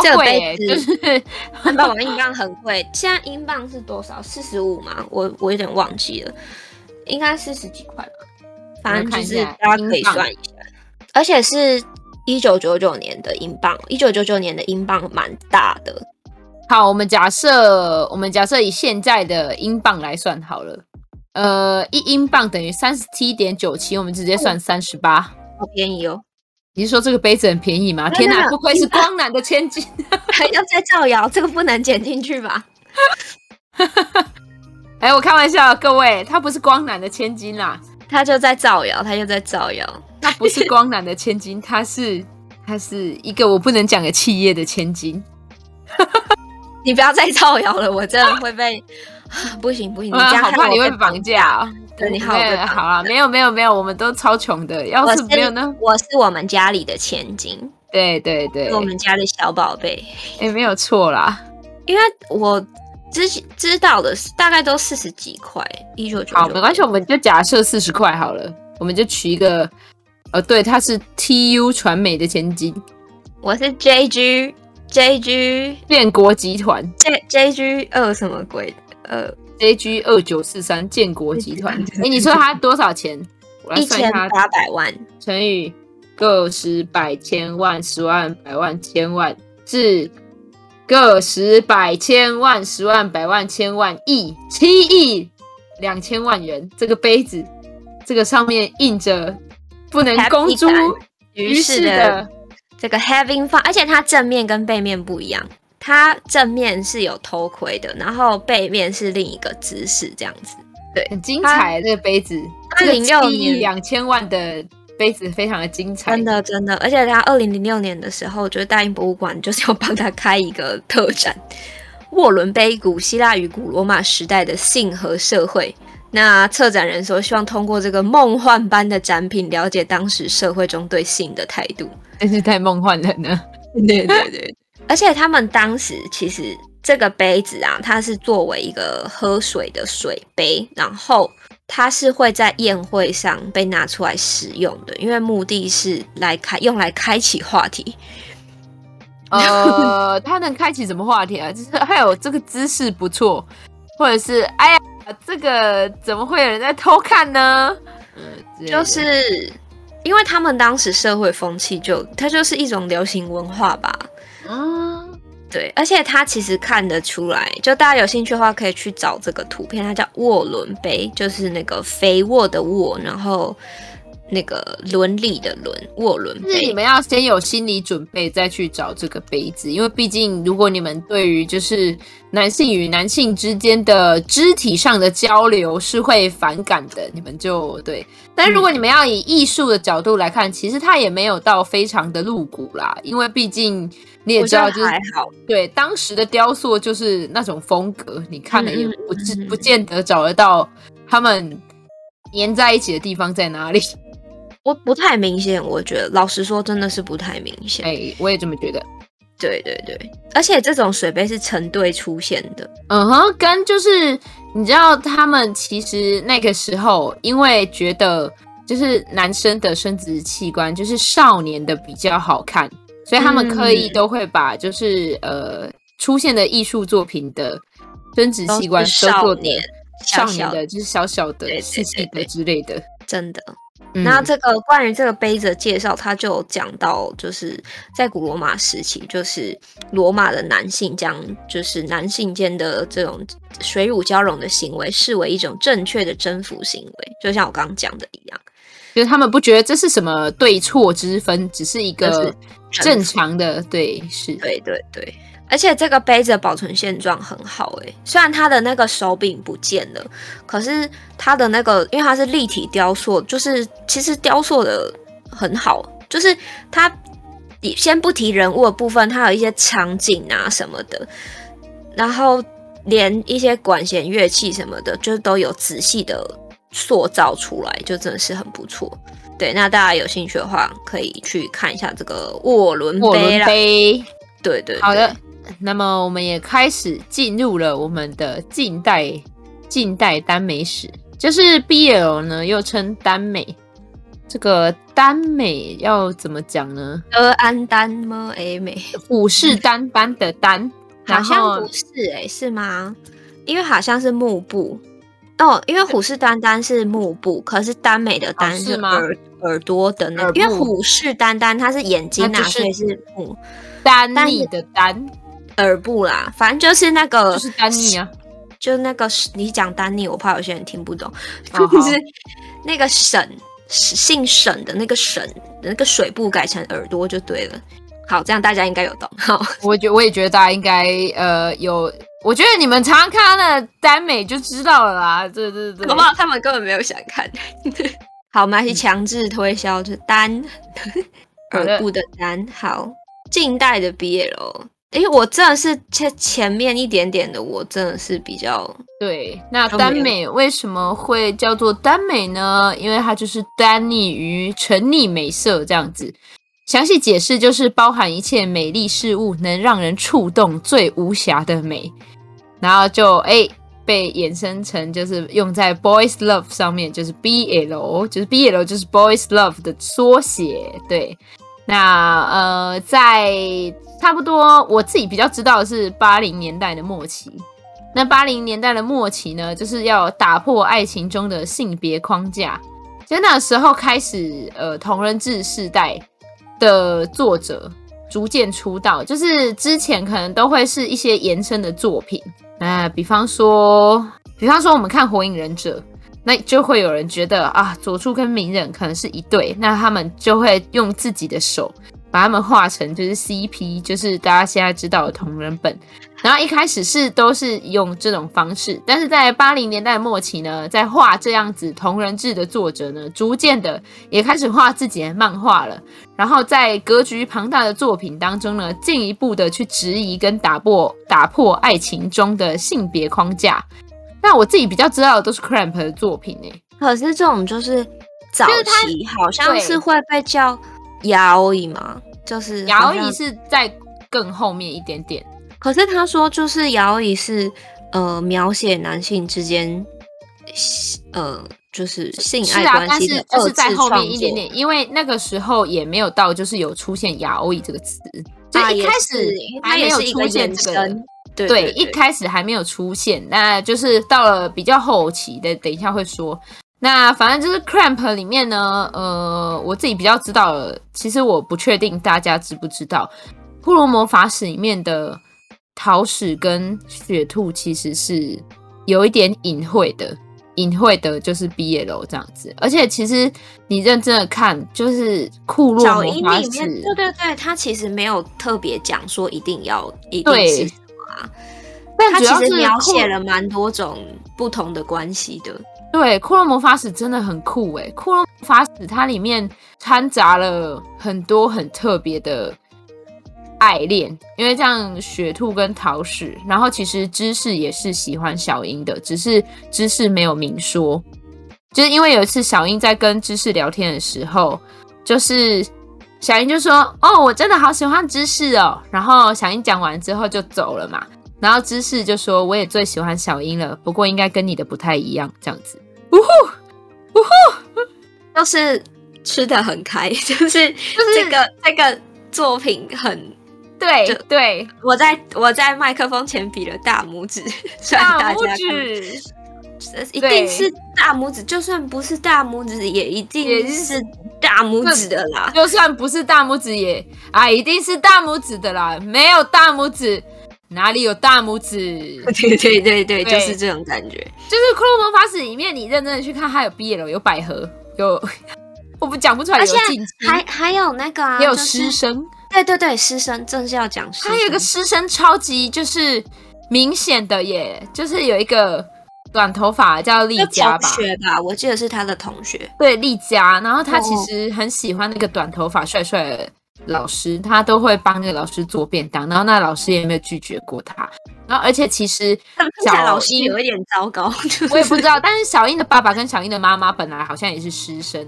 这个杯子，就是很棒，英镑很贵。现在英镑是多少？四十五吗？我我有点忘记了，应该四十几块吧。反正就是大家可以算一下。而且是一九九九年的英镑，一九九九年的英镑蛮大的。好，我们假设我们假设以现在的英镑来算好了。呃，一英镑等于三十七点九七，我们直接算三十八，好便宜哦。你是说这个杯子很便宜吗？天哪，不愧是光南的千金，还要再造谣，这个不能剪进去吧？哎，我开玩笑，各位，他不是光南的千金啦，他就在造谣，他就在造谣，他不是光南的千金，他是他是一个我不能讲的企业的千金。你不要再造谣了，我真的会被。不行不行，你这样好怕你会绑架哦。对，你好，好啊，没有没有没有，我们都超穷的。要是没有呢？我是我们家里的千金。对对对，我们家的小宝贝。哎，没有错啦，因为我之前知道的是大概都四十几块，一九九。好，没关系，我们就假设四十块好了。我们就取一个，呃，对，他是 TU 传媒的千金。我是 JG JG 建国集团 J JG 二什么鬼？呃，JG 二九四三建国集团，哎、欸，你说它多少钱？我来算一千八百万乘以个十百千万十万百万千万是个十百千万十万百万千万亿七亿两千万元。这个杯子，这个上面印着不能公诸于世的这个 having fun，而且它正面跟背面不一样。它正面是有头盔的，然后背面是另一个姿势，这样子，对，很精彩。这个杯子，二零零六年两千万的杯子非常的精彩，真的真的。而且他二零零六年的时候，就是大英博物馆就是要帮他开一个特展，沃伦杯，古希腊与古罗马时代的性和社会。那策展人说，希望通过这个梦幻般的展品，了解当时社会中对性的态度。真是太梦幻了 呢！对对对，而且他们当时其实这个杯子啊，它是作为一个喝水的水杯，然后它是会在宴会上被拿出来使用的，因为目的是来开用来开启话题。呃，它能开启什么话题啊？就是还有这个姿势不错，或者是哎呀，这个怎么会有人在偷看呢？嗯，就是。因为他们当时社会风气就，它就是一种流行文化吧。嗯，对，而且它其实看得出来，就大家有兴趣的话，可以去找这个图片，它叫沃伦杯，就是那个肥沃的沃，然后。那个伦理的伦，卧轮杯。是你们要先有心理准备，再去找这个杯子，因为毕竟如果你们对于就是男性与男性之间的肢体上的交流是会反感的，你们就对。但如果你们要以艺术的角度来看，嗯、其实它也没有到非常的露骨啦，因为毕竟你也知道，就是。对，当时的雕塑就是那种风格，你看了也不不见得找得到他们粘在一起的地方在哪里。我不太明显，我觉得老实说，真的是不太明显。哎、欸，我也这么觉得。对对对，而且这种水杯是成对出现的。嗯哼，跟就是你知道，他们其实那个时候，因为觉得就是男生的生殖器官就是少年的比较好看，所以他们刻意都会把就是、嗯、呃出现的艺术作品的生殖器官都做点少年的，就是小小的、细细的之类的，真的。那这个关于这个杯子的介绍，他就讲到，就是在古罗马时期，就是罗马的男性将就是男性间的这种水乳交融的行为视为一种正确的征服行为，就像我刚刚讲的一样，就是他们不觉得这是什么对错之分，只是一个正常的，对，是，对对对。而且这个杯子的保存现状很好诶，虽然它的那个手柄不见了，可是它的那个，因为它是立体雕塑，就是其实雕塑的很好，就是它，先不提人物的部分，它有一些场景啊什么的，然后连一些管弦乐器什么的，就是都有仔细的塑造出来，就真的是很不错。对，那大家有兴趣的话，可以去看一下这个沃伦杯啦。杯对，对对，好的。那么我们也开始进入了我们的近代近代耽美史，就是 BL 呢，又称耽美。这个耽美要怎么讲呢？德安耽吗？哎，美虎视眈眈的眈，好像不是哎、欸，是吗？因为好像是幕布哦，因为虎视眈眈是幕布，可是耽美的耽是耳耳朵的那，因为虎视眈眈它是眼睛啊，所以是幕耽你的耽。耳部啦，反正就是那个，就是丹尼啊，就那个你讲丹尼，我怕有些人听不懂，哦、就是那个沈，姓沈的那个沈的那个水部改成耳朵就对了。好，这样大家应该有懂。好，我觉我也觉得大家应该呃有，我觉得你们常常看他的耽美就知道了啦。对对对，好不好？他们根本没有想看。好，我们强制推销，就是耽耳部的耽。好，近代的 BL。哎，我真的是前前面一点点的，我真的是比较对。那耽美为什么会叫做耽美呢？因为它就是耽溺于沉溺美色这样子。详细解释就是包含一切美丽事物能让人触动最无瑕的美，然后就哎被衍生成就是用在 boys love 上面，就是 BL，就是 BL 就是 boys love 的缩写，对。那呃，在差不多我自己比较知道的是八零年代的末期。那八零年代的末期呢，就是要打破爱情中的性别框架。就那时候开始，呃，同人志世代的作者逐渐出道，就是之前可能都会是一些延伸的作品。呃，比方说，比方说我们看《火影忍者》。那就会有人觉得啊，佐助跟鸣人可能是一对，那他们就会用自己的手把他们画成就是 CP，就是大家现在知道的同人本。然后一开始是都是用这种方式，但是在八零年代末期呢，在画这样子同人志的作者呢，逐渐的也开始画自己的漫画了。然后在格局庞大的作品当中呢，进一步的去质疑跟打破打破爱情中的性别框架。那我自己比较知道的都是 Cramp 的作品呢。可是这种就是早期好像是会被叫 Yaoi 吗？就是 Yaoi 是在更后面一点点。可是他说，就是摇椅是呃描写男性之间，呃就是性爱关系就是在后面一点点，因为那个时候也没有到就是有出现摇椅这个词，所以一开始还没有出现这个，对，对，对，对，一开始还没有出现，那就是到了比较后期的，等一下会说。那反正就是 Cramp 里面呢，呃，我自己比较知道了，其实我不确定大家知不知道《库洛魔法使》里面的。桃矢跟雪兔其实是有一点隐晦的，隐晦的就是 BL 这样子。而且其实你认真的看，就是库洛魔法使，对对对，他其实没有特别讲说一定要一定是啊。但他其实描写了蛮多种不同的关系的。对，库洛魔法使真的很酷诶，库洛魔法使它里面掺杂了很多很特别的。爱恋，因为像雪兔跟桃矢，然后其实芝士也是喜欢小樱的，只是芝士没有明说。就是因为有一次小樱在跟芝士聊天的时候，就是小英就说：“哦，我真的好喜欢芝士哦。”然后小英讲完之后就走了嘛，然后芝士就说：“我也最喜欢小英了，不过应该跟你的不太一样。”这样子，呜呼，呜呼，就是吃的很开，就是就是这个这个作品很。对对，我在我在麦克风前比了大拇指，大拇指，一定是大拇指，就算不是大拇指，也一定是大拇指的啦。就算不是大拇指也啊，一定是大拇指的啦。没有大拇指，哪里有大拇指？对对对对，就是这种感觉。就是《骷髅魔法使》里面，你认真的去看，它有 BL，有百合，有 我不讲不出来，有近亲，还还有那个也有师生。对对对，师生正是要讲师生。他有一个师生超级就是明显的耶，就是有一个短头发叫丽佳吧，同学吧，我记得是他的同学。对，丽佳，然后他其实很喜欢那个短头发帅帅的老师，他都会帮那个老师做便当，然后那个老师也没有拒绝过他。然后而且其实小老师有一点糟糕，我也不知道。但是小英的爸爸跟小英的妈妈本来好像也是师生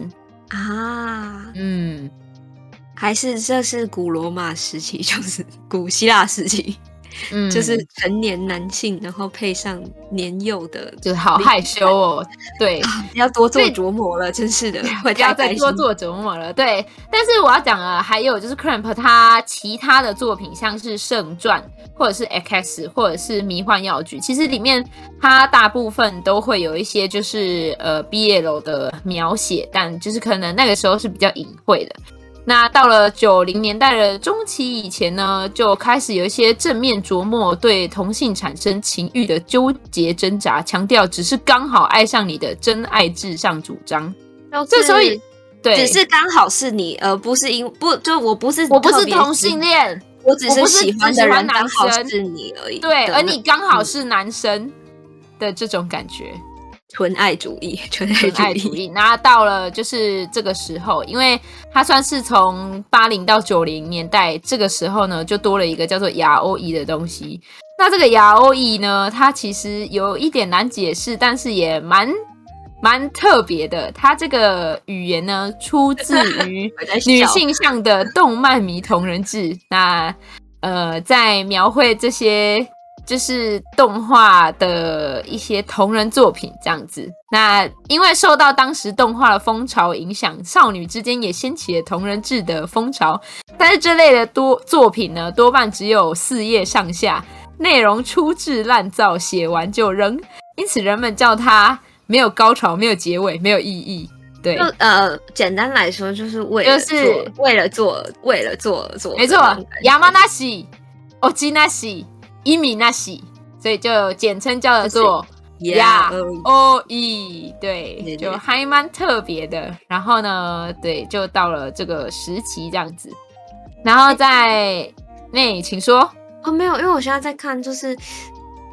啊，嗯。还是这是古罗马时期，就是古希腊时期，嗯，就是成年男性，然后配上年幼的，就好害羞哦。对，不要多做琢磨了，真是的，不要再多做琢磨了。对，但是我要讲啊，还有就是 Cramp 他其他的作品，像是《圣传》或者是《X》或者是《迷幻药局》，其实里面它大部分都会有一些就是呃 BL 的描写，但就是可能那个时候是比较隐晦的。那到了九零年代的中期以前呢，就开始有一些正面琢磨对同性产生情欲的纠结挣扎，强调只是刚好爱上你的真爱至上主张。这所以对，只是刚好是你，而不是因不就我不是我不是同性恋，我只是喜欢的人刚好是你而已。对，而你刚好是男生的这种感觉。纯爱主义，纯爱主义。那到了就是这个时候，因为它算是从八零到九零年代这个时候呢，就多了一个叫做亚欧裔的东西。那这个亚欧裔呢，它其实有一点难解释，但是也蛮蛮特别的。它这个语言呢，出自于 女性向的动漫迷同人志。那呃，在描绘这些。就是动画的一些同人作品这样子。那因为受到当时动画的风潮影响，少女之间也掀起了同人志的风潮。但是这类的多作品呢，多半只有四页上下，内容粗制滥造，写完就扔。因此人们叫它没有高潮、没有结尾、没有意义。对，呃，简单来说就是为了做，就是为了做，为了做做。没错，ヤマナシ、オチナシ。 伊米那西，所以就简称叫做亚欧伊，对，就还蛮特别的。然后呢，对，就到了这个时期这样子。然后在那，请说哦，没有，因为我现在在看，就是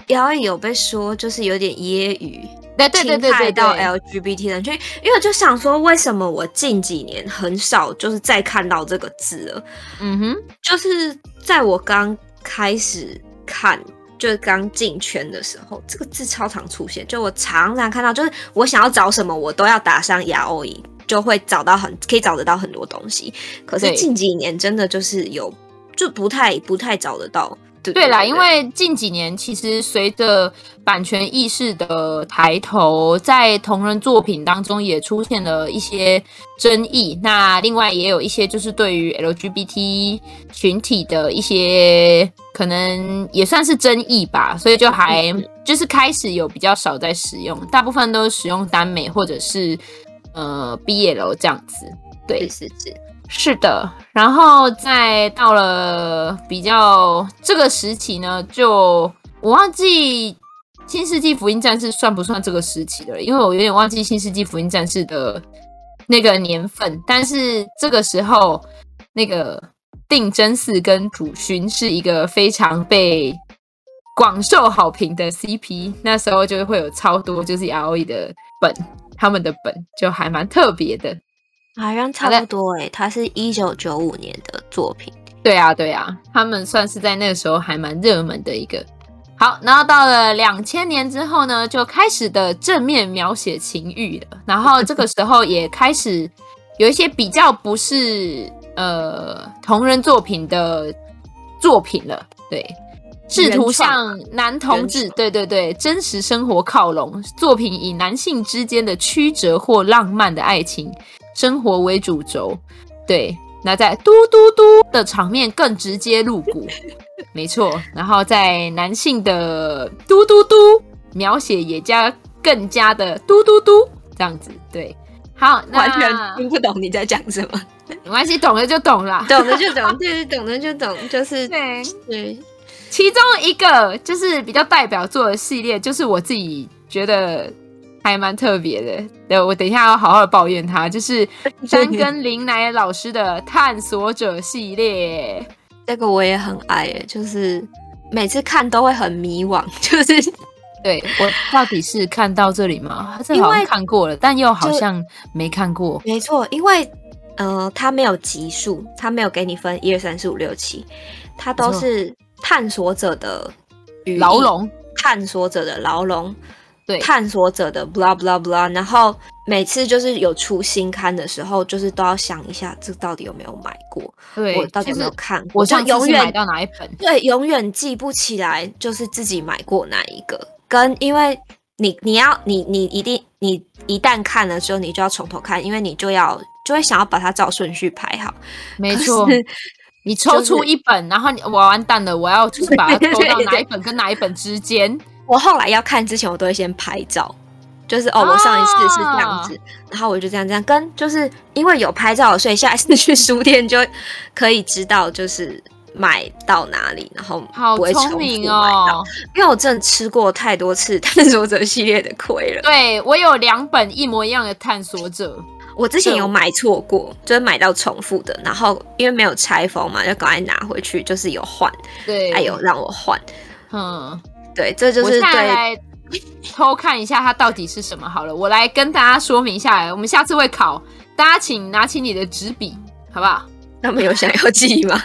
姚以有被说，就是有点揶揄，对对对对对，到 LGBT 人群，因为我就想说，为什么我近几年很少就是再看到这个字了？嗯哼，就是在我刚开始看。就是刚进圈的时候，这个字超常出现。就我常常看到，就是我想要找什么，我都要打上 yaoi，就会找到很可以找得到很多东西。可是近几年真的就是有，就不太不太找得到。对，啦，因为近几年其实随着版权意识的抬头，在同人作品当中也出现了一些争议。那另外也有一些就是对于 LGBT 群体的一些可能也算是争议吧，所以就还就是开始有比较少在使用，大部分都是使用耽美或者是呃 BL 这样子。对，是是。是是的，然后再到了比较这个时期呢，就我忘记《新世纪福音战士》算不算这个时期了，因为我有点忘记《新世纪福音战士》的那个年份。但是这个时候，那个定真寺跟土薰是一个非常被广受好评的 CP，那时候就会有超多就是 ROE 的本，他们的本就还蛮特别的。好像差不多诶、欸，它是一九九五年的作品。对啊，对啊，他们算是在那个时候还蛮热门的一个。好，然后到了两千年之后呢，就开始的正面描写情欲了。然后这个时候也开始有一些比较不是呃同人作品的作品了。对，试图向男同志，对对对，真实生活靠拢。作品以男性之间的曲折或浪漫的爱情。生活为主轴，对，那在嘟嘟嘟的场面更直接入骨，没错。然后在男性的嘟嘟嘟描写也加更加的嘟嘟嘟这样子，对。好，那完全听不懂你在讲什么，没关系，懂了就懂了，懂了就懂，对，懂了就懂，就是对对。其中一个就是比较代表作的系列，就是我自己觉得。还蛮特别的，对，我等一下要好好的抱怨他，就是 山根林乃老师的探索者系列，这个我也很爱，就是每次看都会很迷惘，就是对我到底是看到这里吗？这好像看过了，但又好像没看过。没错，因为呃，他没有集数，他没有给你分一二三四五六七，他都是探索者的牢笼，探索者的牢笼。对，探索者的 blah blah blah，然后每次就是有出新刊的时候，就是都要想一下，这到底有没有买过？对，我到底有没有看过？我就永远买到哪一本？对，永远记不起来，就是自己买过哪一个。跟因为你你要你你一定你一旦看了之后，你就要从头看，因为你就要就会想要把它照顺序排好。没错，你抽出一本，就是、然后你我完蛋了，我要就是把它抽到哪一本跟哪一本之间。我后来要看之前，我都会先拍照，就是哦，我上一次是这样子，啊、然后我就这样这样跟，就是因为有拍照，所以下一次去书店就可以知道就是买到哪里，然后不会重复买到。哦、因为我真的吃过太多次探索者系列的亏了。对，我有两本一模一样的探索者，我之前有买错过，就是买到重复的，然后因为没有拆封嘛，就赶快拿回去，就是有换，对，还有让我换，嗯。对，这就是对。偷看一下它到底是什么好了，我来跟大家说明一下。我们下次会考，大家请拿起你的纸笔，好不好？他们有想要记吗？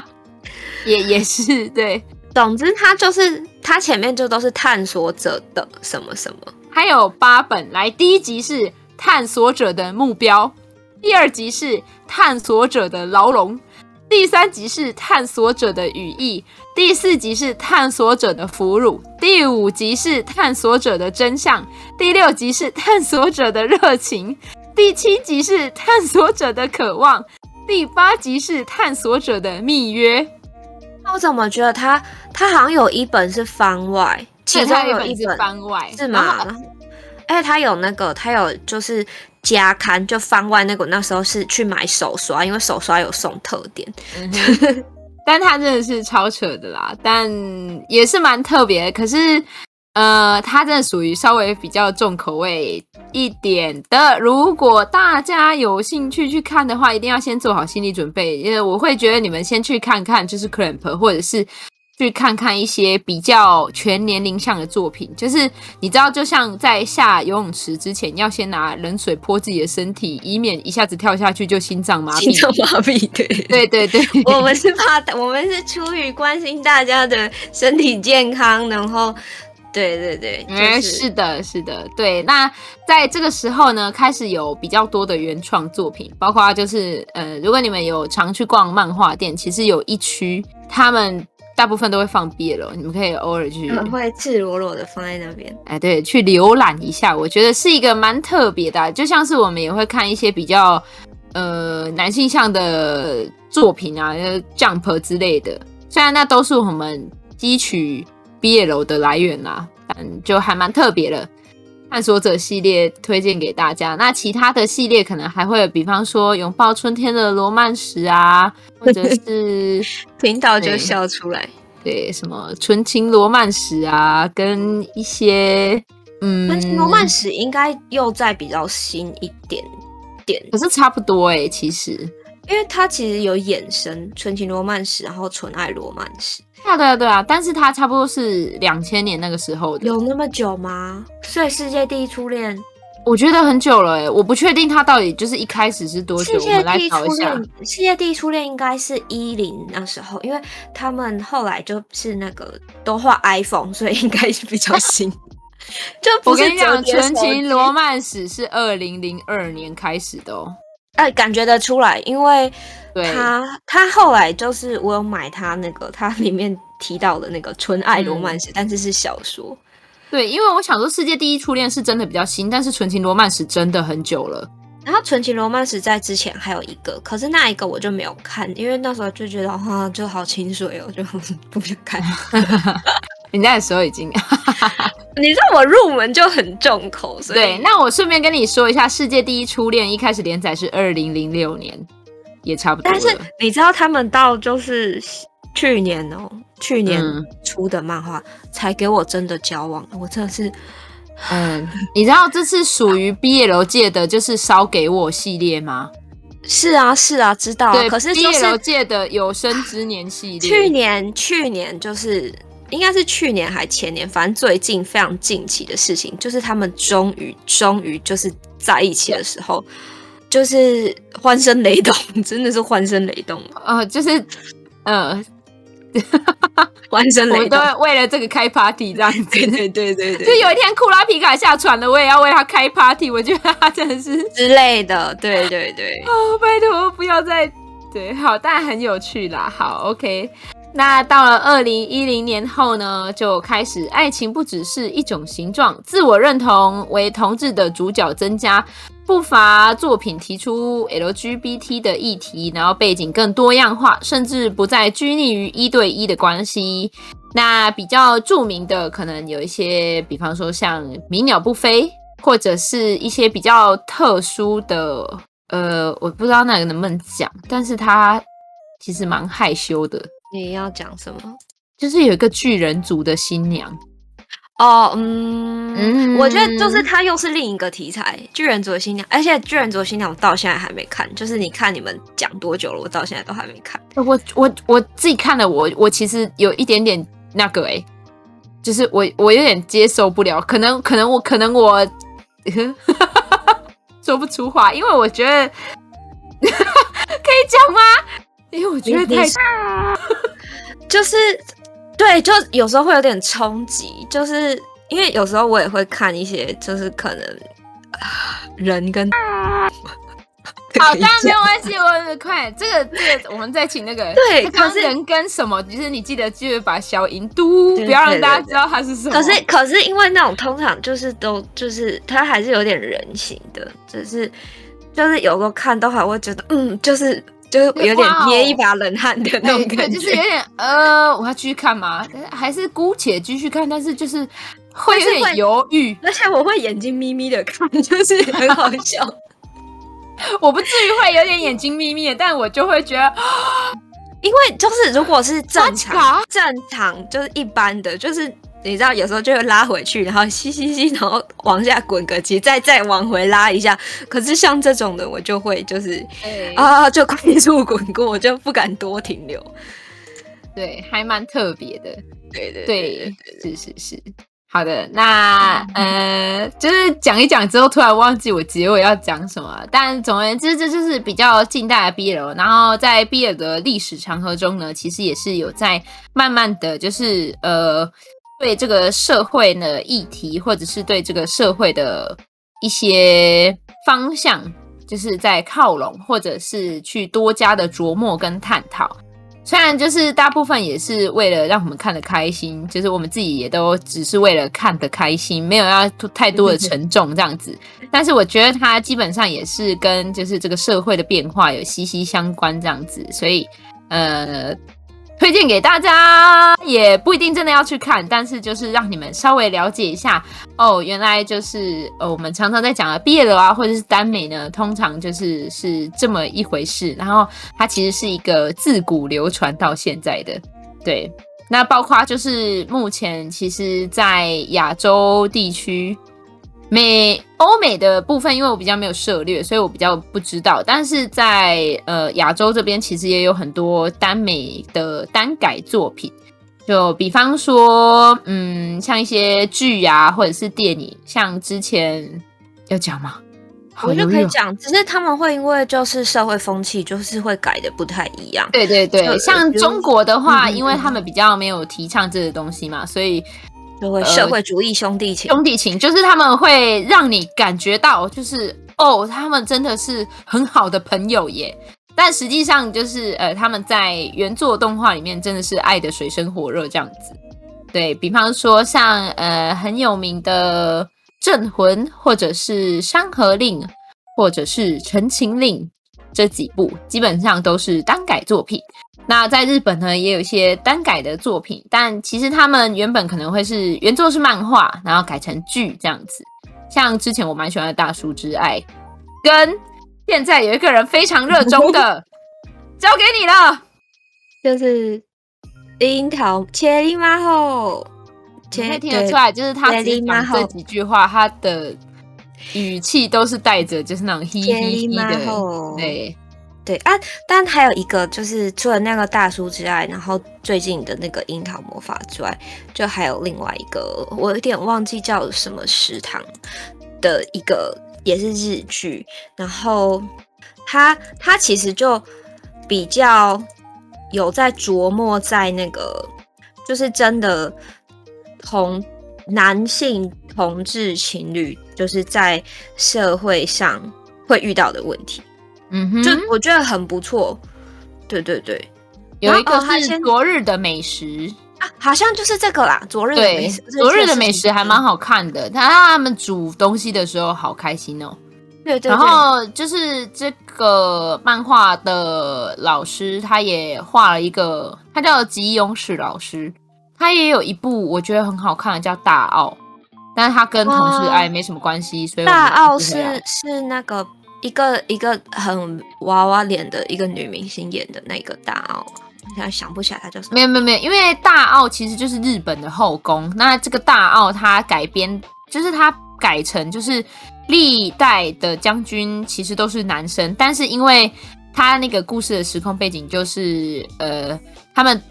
也也是对。总之，它就是它前面就都是探索者的什么什么，还有八本。来，第一集是探索者的目标，第二集是探索者的牢笼。第三集是探索者的羽翼，第四集是探索者的俘虏，第五集是探索者的真相，第六集是探索者的热情，第七集是探索者的渴望，第八集是探索者的密约。那我怎么觉得他他好像有一本是番外，其中有一本是番外是吗？而且他有那个，他有就是。加刊就番外那个，那时候是去买手刷，因为手刷有送特点。但他真的是超扯的啦，但也是蛮特别。可是呃，它真的属于稍微比较重口味一点的。如果大家有兴趣去看的话，一定要先做好心理准备，因为我会觉得你们先去看看，就是 Clamp 或者是。去看看一些比较全年龄向的作品，就是你知道，就像在下游泳池之前，要先拿冷水泼自己的身体，以免一下子跳下去就心脏麻痹。心脏麻痹，对 对对对，我们是怕，我们是出于关心大家的身体健康，然后，对对对，就是、嗯，是的，是的，对。那在这个时候呢，开始有比较多的原创作品，包括就是呃，如果你们有常去逛漫画店，其实有一区他们。大部分都会放 BL，你们可以偶尔去，他们会赤裸裸的放在那边。哎，对，去浏览一下，我觉得是一个蛮特别的，就像是我们也会看一些比较呃男性向的作品啊，Jump 之类的。虽然那都是我们汲取 BL 的来源啦，但就还蛮特别的。探索者系列推荐给大家，那其他的系列可能还会有，比方说拥抱春天的罗曼史啊，或者是 听到就笑出来，对，对什么纯情罗曼史啊，跟一些嗯，纯情罗曼史应该又再比较新一点点，可是差不多哎、欸，其实，因为他其实有衍生纯情罗曼史，然后纯爱罗曼史。对啊，对啊，对啊，但是他差不多是两千年那个时候的，有那么久吗？所以世界第一初恋，我觉得很久了哎，我不确定他到底就是一开始是多久。世界第一初恋，世界第一初恋应该是一零那时候，因为他们后来就是那个都画 iPhone，所以应该是比较新。就不是我跟你讲，纯情罗曼史是二零零二年开始的哦。哎，感觉得出来，因为。他他后来就是我有买他那个他里面提到的那个纯爱罗曼史，嗯，但是是小说。对，因为我想说世界第一初恋是真的比较新，但是纯情罗曼史真的很久了。然后纯情罗曼史在之前还有一个，可是那一个我就没有看，因为那时候就觉得哈就好清水哦，就 不想看。你那时候已经，你知道我入门就很重口，所以对。那我顺便跟你说一下，世界第一初恋一开始连载是二零零六年。也差不多，但是你知道他们到就是去年哦、喔，去年出的漫画才给我真的交往，我真的是，嗯，你知道这是属于毕业楼界的就是烧给我系列吗？是啊，是啊，知道。对，可是毕业楼界的有生之年系列，去年去年就是应该是去年还前年，反正最近非常近期的事情，就是他们终于终于就是在一起的时候。就是欢声雷动，真的是欢声雷动啊、呃！就是，呃，欢声雷动，我都为了这个开 party 这样子，对对对对对。就有一天库拉皮卡下船了，我也要为他开 party。我觉得他真的是之类的，对对对。哦，拜托不要再对，好，但很有趣啦。好，OK。那到了二零一零年后呢，就开始爱情不只是一种形状，自我认同为同志的主角增加。不乏作品提出 LGBT 的议题，然后背景更多样化，甚至不再拘泥于一对一的关系。那比较著名的，可能有一些，比方说像《鸣鸟不飞》，或者是一些比较特殊的，呃，我不知道那个能不能讲，但是他其实蛮害羞的。你要讲什么？就是有一个巨人族的新娘。哦，嗯，嗯，我觉得就是它又是另一个题材，《巨人族的新娘》，而且《巨人族的新娘》我到现在还没看，就是你看你们讲多久了，我到现在都还没看。我我我自己看了我，我我其实有一点点那个哎、欸，就是我我有点接受不了，可能可能我可能我 说不出话，因为我觉得 可以讲吗？因为我觉得太就是。对，就有时候会有点冲击，就是因为有时候我也会看一些，就是可能、啊、人跟 好，当然没有关系，我很快这个这个，我们再请那个对，可是人跟什么，就是你记得记得把小音嘟，不要让大家知道他是什么。可是可是因为那种通常就是都就是他还是有点人形的，就是就是有时候看都还会觉得嗯，就是。就有点捏一把冷汗的那种感觉，就是有点呃，我要继续看吗？还是姑且继续看？但是就是 会有点犹豫，而且我会眼睛眯眯的看，就是很好笑。我不至于会有点眼睛眯眯的，但我就会觉得，因为就是如果是正常正常就是一般的，就是你知道有时候就会拉回去，然后吸吸吸，然后往下滚个几，再再往回拉一下。可是像这种的，我就会就是、欸、啊，就快速滚过，我就不敢多停留。对，还蛮特别的。对对对，对，是是是。好的，那呃，就是讲一讲之后，突然忘记我结尾要讲什么。但总而言之，这就是比较近代的 BL。然后在 BL 的历史长河中呢，其实也是有在慢慢的就是呃，对这个社会的议题，或者是对这个社会的一些方向，就是在靠拢，或者是去多加的琢磨跟探讨。虽然就是大部分也是为了让我们看得开心，就是我们自己也都只是为了看得开心，没有要太多的沉重这样子。但是我觉得它基本上也是跟就是这个社会的变化有息息相关这样子，所以呃。推荐给大家，也不一定真的要去看，但是就是让你们稍微了解一下哦，原来就是呃，我们常常在讲的毕业楼啊，或者是耽美呢，通常就是是这么一回事。然后它其实是一个自古流传到现在的，对。那包括就是目前其实，在亚洲地区。美欧美的部分，因为我比较没有涉猎，所以我比较不知道。但是在呃亚洲这边，其实也有很多耽美的耽改作品，就比方说，嗯，像一些剧啊，或者是电影，像之前要讲吗？我就可以讲，只是他们会因为就是社会风气，就是会改的不太一样。对对对，像中国的话，因为他们比较没有提倡这个东西嘛，所以。就会社会主义兄弟情，呃，兄弟情就是他们会让你感觉到，就是哦，他们真的是很好的朋友耶。但实际上，就是呃，他们在原作动画里面真的是爱的水深火热这样子。对，比方说像呃很有名的《镇魂》，或者是《山河令》，或者是《陈情令》这几部，基本上都是单改作品。那在日本呢，也有一些单改的作品，但其实他们原本可能会是原作是漫画，然后改成剧这样子。像之前我蛮喜欢的《大叔之爱》，跟现在有一个人非常热衷的，交给你了，就是樱桃切里马后，切可以听得出来，就是他讲这几句话，他的语气都是带着就是那种嘿嘿嘿的，对。对啊，但还有一个就是除了那个大叔之爱，然后最近的那个樱桃魔法之外，就还有另外一个，我有点忘记叫什么食堂的一个，也是日剧。然后他他其实就比较有在琢磨在那个，就是真的同男性同志情侣，就是在社会上会遇到的问题。嗯哼，就我觉得很不错，对对对，有一个是昨日的美食啊，好像就是这个啦。昨日的美食，昨日的美食还蛮好看的，他他们煮东西的时候好开心哦。对，对对，然后就是这个漫画的老师，他也画了一个，他叫吉永史老师，他也有一部我觉得很好看的叫《大奥》，但是他跟同事爱没什么关系，所以大奥是是那个。一个一个很娃娃脸的一个女明星演的那个大奥，现在想不起来她叫什么。没有没有没有，因为大奥其实就是日本的后宫。那这个大奥它改编，就是它改成就是历代的将军其实都是男生，但是因为他那个故事的时空背景就是呃，他们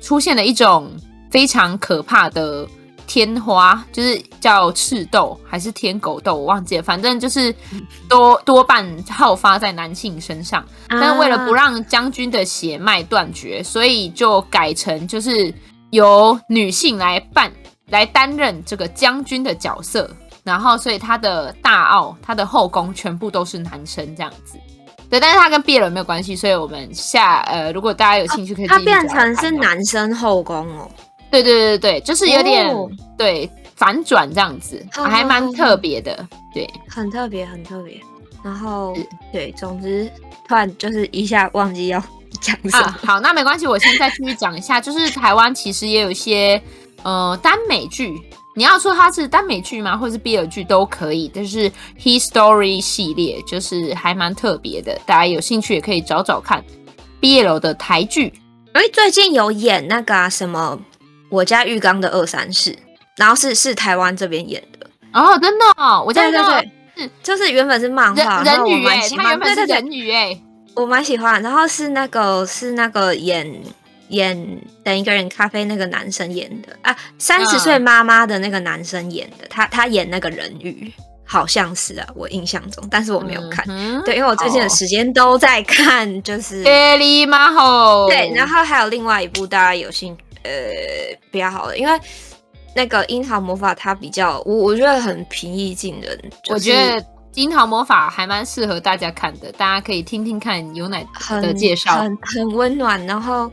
出现了一种非常可怕的。天花就是叫赤豆还是天狗豆，我忘记了。反正就是 多多半好发在男性身上，但是为了不让将军的血脉断绝，所以就改成就是由女性来扮来担任这个将军的角色。然后，所以他的大奥，他的后宫全部都是男生这样子。对，但是他跟 BL 没有关系，所以我们下呃，如果大家有兴趣，可以他变成是男生后宫哦。对对对对，就是有点、哦、对反转这样子，哦、还蛮特别的，对，很特别，很特别。然后是对，总之突然就是一下忘记要讲什么。啊、好，那没关系，我先再继续讲一下。就是台湾其实也有一些呃耽美剧，你要说它是耽美剧吗？或者是 BL 剧都可以，就是 History 系列，就是还蛮特别的。大家有兴趣也可以找找看 BL 的台剧。哎，最近有演那个、啊、什么？我家浴缸的二三事然后是是台湾这边演的。哦，真的，哦，我在这是就是原本是漫画，人鱼哎，他原本是人鱼哎，我蛮喜欢，然后是那个是那个演演等一个人咖啡那个男生演的。啊，三十岁妈妈的那个男生演的，他他演那个人鱼。好像是啊，我印象中，但是我没有看。嗯、对，因为我最近的时间都在看，就是《艾莉玛吼》。对，然后还有另外一部大家有兴趣，呃，比较好的，因为那个《樱桃魔法》它比较，我我觉得很平易近人。就是、我觉得《樱桃魔法》还蛮适合大家看的，大家可以听听看有奶的介绍，很很温暖。然后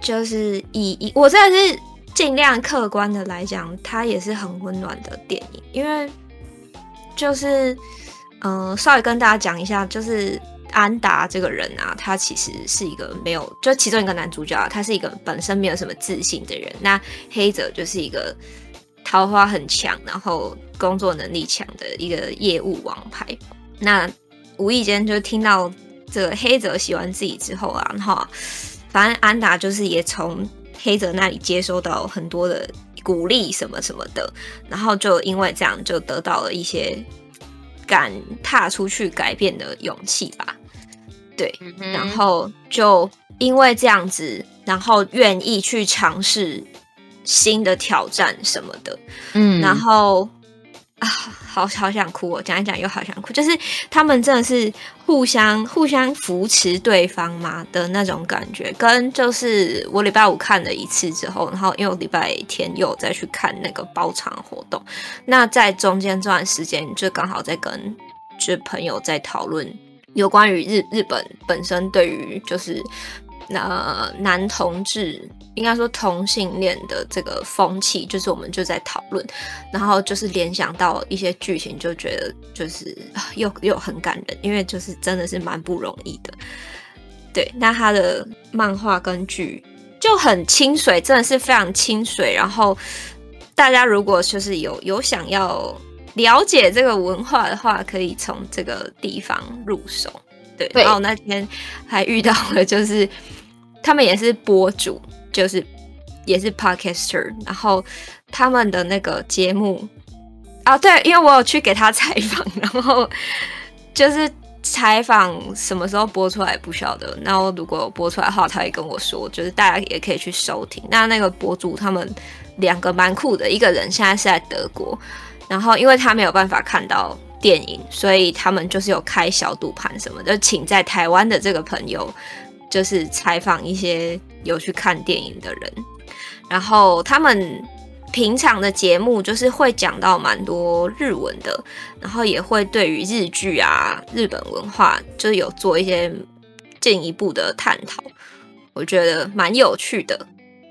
就是以以我真的是尽量客观的来讲，它也是很温暖的电影，因为。就是，嗯、呃，稍微跟大家讲一下，就是安达这个人啊，他其实是一个没有，就其中一个男主角啊，他是一个本身没有什么自信的人。那黑泽就是一个桃花很强，然后工作能力强的一个业务王牌。那无意间就听到这个黑泽喜欢自己之后啊，然后反正安达就是也从黑泽那里接收到很多的。鼓励什么什么的，然后就因为这样，就得到了一些敢踏出去改变的勇气吧。对，嗯、然后就因为这样子，然后愿意去尝试新的挑战什么的。嗯，然后。啊，好好想哭哦！讲一讲又好想哭，就是他们真的是互相互相扶持对方嘛的那种感觉，跟就是我礼拜五看了一次之后，然后因为我礼拜天又再去看那个包场活动，那在中间这段时间就刚好在跟就朋友在讨论有关于日日本本身对于就是。那男同志应该说同性恋的这个风气，就是我们就在讨论，然后就是联想到一些剧情，就觉得就是又又很感人，因为就是真的是蛮不容易的。对，那他的漫画跟剧就很清水，真的是非常清水。然后大家如果就是有有想要了解这个文化的话，可以从这个地方入手。对，对然后那天还遇到了，就是他们也是博主，就是也是 podcaster，然后他们的那个节目啊，对，因为我有去给他采访，然后就是采访什么时候播出来不晓得，然后如果有播出来的话，他会跟我说，就是大家也可以去收听。那那个博主他们两个蛮酷的，一个人现在是在德国，然后因为他没有办法看到。电影，所以他们就是有开小赌盘什么的，请在台湾的这个朋友，就是采访一些有去看电影的人，然后他们平常的节目就是会讲到蛮多日文的，然后也会对于日剧啊、日本文化，就是有做一些进一步的探讨，我觉得蛮有趣的。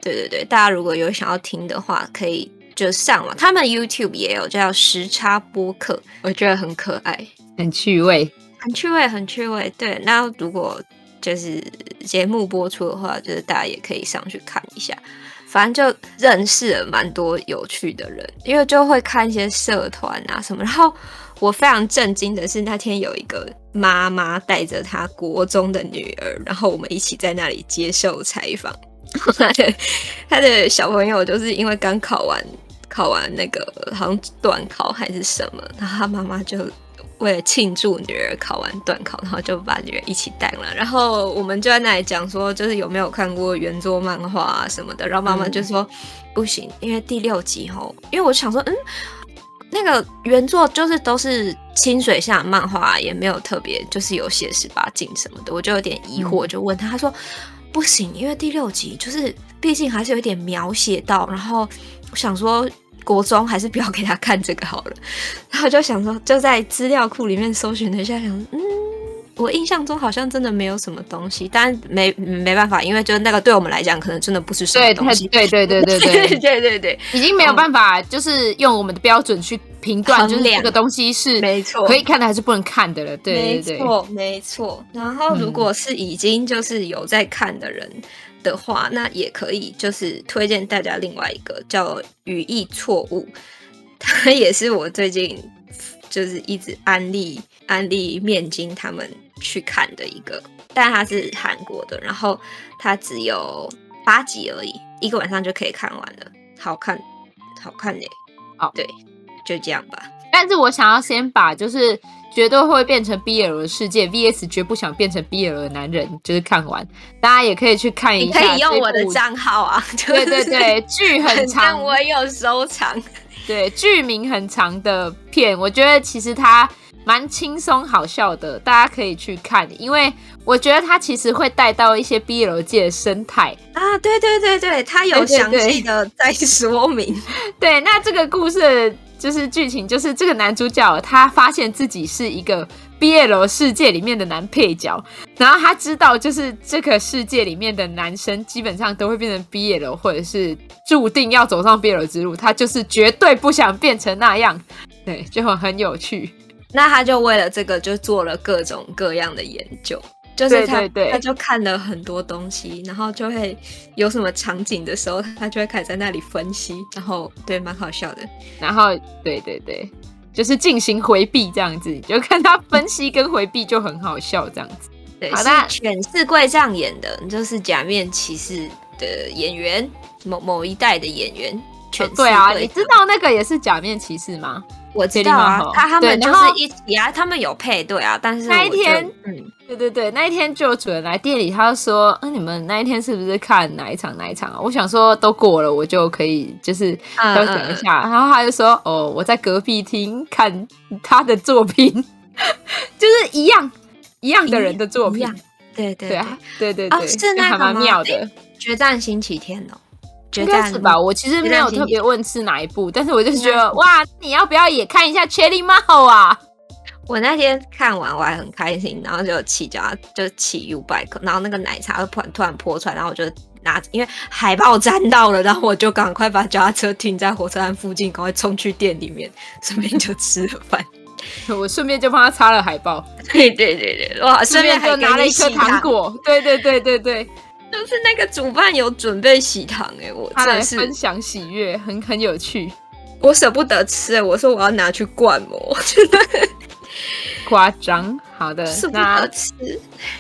对对对，大家如果有想要听的话，可以。就上网，他们 YouTube 也有叫时差播客，我觉得很可爱，很趣味，很趣味，很趣味。对，那如果就是节目播出的话，就是大家也可以上去看一下。反正就认识了蛮多有趣的人，因为就会看一些社团啊什么。然后我非常震惊的是，那天有一个妈妈带着她国中的女儿，然后我们一起在那里接受采访。他的他的小朋友就是因为刚考完。考完那个好像段考还是什么，然后他妈妈就为了庆祝女儿考完段考，然后就把女儿一起带了。然后我们就在那里讲说，就是有没有看过原作漫画啊什么的。然后妈妈就说、嗯、不行，因为第六集吼，因为我想说，嗯，那个原作就是都是清水下漫画，也没有特别就是有写十八禁什么的，我就有点疑惑，就问他，他说不行，因为第六集就是毕竟还是有一点描写到，然后我想说。国中还是不要给他看这个好了。然后就想说，就在资料库里面搜寻了一下，想嗯。我印象中好像真的没有什么东西，但没没办法，因为就那个对我们来讲，可能真的不是什么东西。对对对对对 对对对对，已经没有办法，就是用我们的标准去评断，就是这个东西是没错，可以看的还是不能看的了。对，没错没错。然后如果是已经就是有在看的人。的话，那也可以，就是推荐大家另外一个叫《语义错误》，它也是我最近就是一直安利安利面筋他们去看的一个，但它是韩国的，然后它只有八集而已，一个晚上就可以看完了，好看，好看嘞。好，对，就这样吧。但是我想要先把就是绝对会变成 BL 的世界 VS 绝不想变成 BL 的男人，就是看完，大家也可以去看一下。你可以用我的账号啊。对对对，剧很长，我有收藏。对，剧名很长的片，我觉得其实它。蛮轻松好笑的，大家可以去看，因为我觉得它其实会带到一些 BL 界的生态啊，对对对对，它有详细的在说明。对，对，对，对，那这个故事就是剧情，就是这个男主角他发现自己是一个 BL 世界里面的男配角，然后他知道就是这个世界里面的男生基本上都会变成 BL，或者是注定要走上 BL 之路，他就是绝对不想变成那样，对，就很很有趣。那他就为了这个就做了各种各样的研究，就是他对对对，他就看了很多东西，然后就会有什么场景的时候，他就会开始在那里分析，然后对，蛮好笑的。然后对对对，就是进行回避这样子，就看他分析跟回避就很好笑这样子。对，好的，犬饲贵丈演的，就是假面骑士的演员，某某一代的演员。犬饲贵，对啊，你知道那个也是假面骑士吗？我知道啊，他他们就是一起啊，他们有配对啊，但是那一天，嗯，对对对，那一天就有主人来店里，他就说，嗯，你们那一天是不是看哪一场哪一场啊？我想说都过了，我就可以就是都等一下，然后他就说，哦，我在隔壁厅看他的作品，就是一样一样的人的作品，对对对啊，对。对对，哦，是那个蛮妙的，决战星期天哦。应该是吧，我其实没有特别问是哪一部，但是我就觉得哇，你要不要也看一下《Cherry Mao》啊？我那天看完我还很开心，然后就骑脚就骑 U bike，然后那个奶茶突然突然泼出来，然后我就拿，因为海报沾到了，然后我就赶快把脚踏车停在火车站附近，赶快冲去店里面，顺便就吃了饭。我顺便就帮他擦了海报，对对对对，哇，顺便还拿了一颗糖果，对对对对对。就是那个主办有准备喜糖哎、欸，我真的是分享喜悦，很很有趣。我舍不得吃我说我要拿去灌模，夸张。好的，舍不得吃。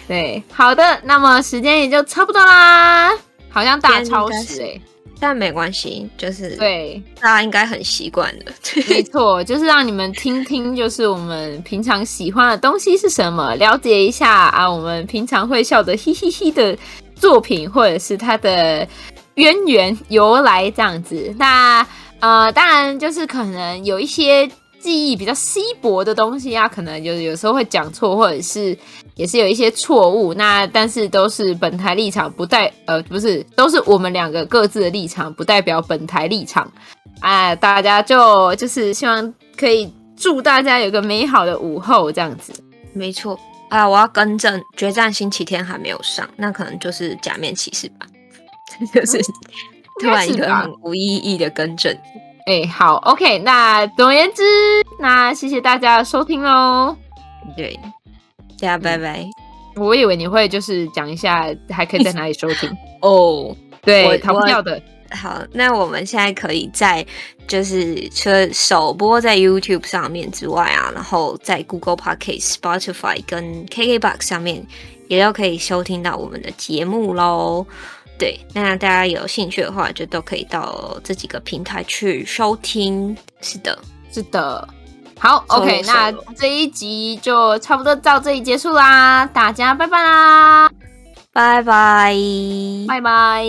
对，好的，那么时间也就差不多啦，好像大超时哎、欸，但没关系，就是对大家应该很习惯了。没错，就是让你们听听，就是我们平常喜欢的东西是什么，了解一下啊，我们平常会笑的嘻嘻嘻的。作品或者是它的渊源由来这样子，那呃，当然就是可能有一些记忆比较稀薄的东西啊，可能有有时候会讲错，或者是也是有一些错误。那但是都是本台立场不代呃不是，都是我们两个各自的立场，不代表本台立场。哎，大家就就是希望可以祝大家有个美好的午后这样子，没错。啊！我要更正，《决战星期天》还没有上，那可能就是假面骑士吧，就是突然一个很无意义的更正。哎、欸，好，OK，那总而言之，那谢谢大家的收听喽。对，大家拜拜。我以为你会就是讲一下，还可以在哪里收听 哦？对，逃不掉的。好，那我们现在可以在就是除了首播在 YouTube 上面之外啊，然后在 Google Podcast、Spotify 跟 KKBox 上面也都可以收听到我们的节目喽。对，那大家有兴趣的话，就都可以到这几个平台去收听。是的，是的。好，OK，那这一集就差不多到这里结束啦，大家拜拜啦，拜拜，拜拜。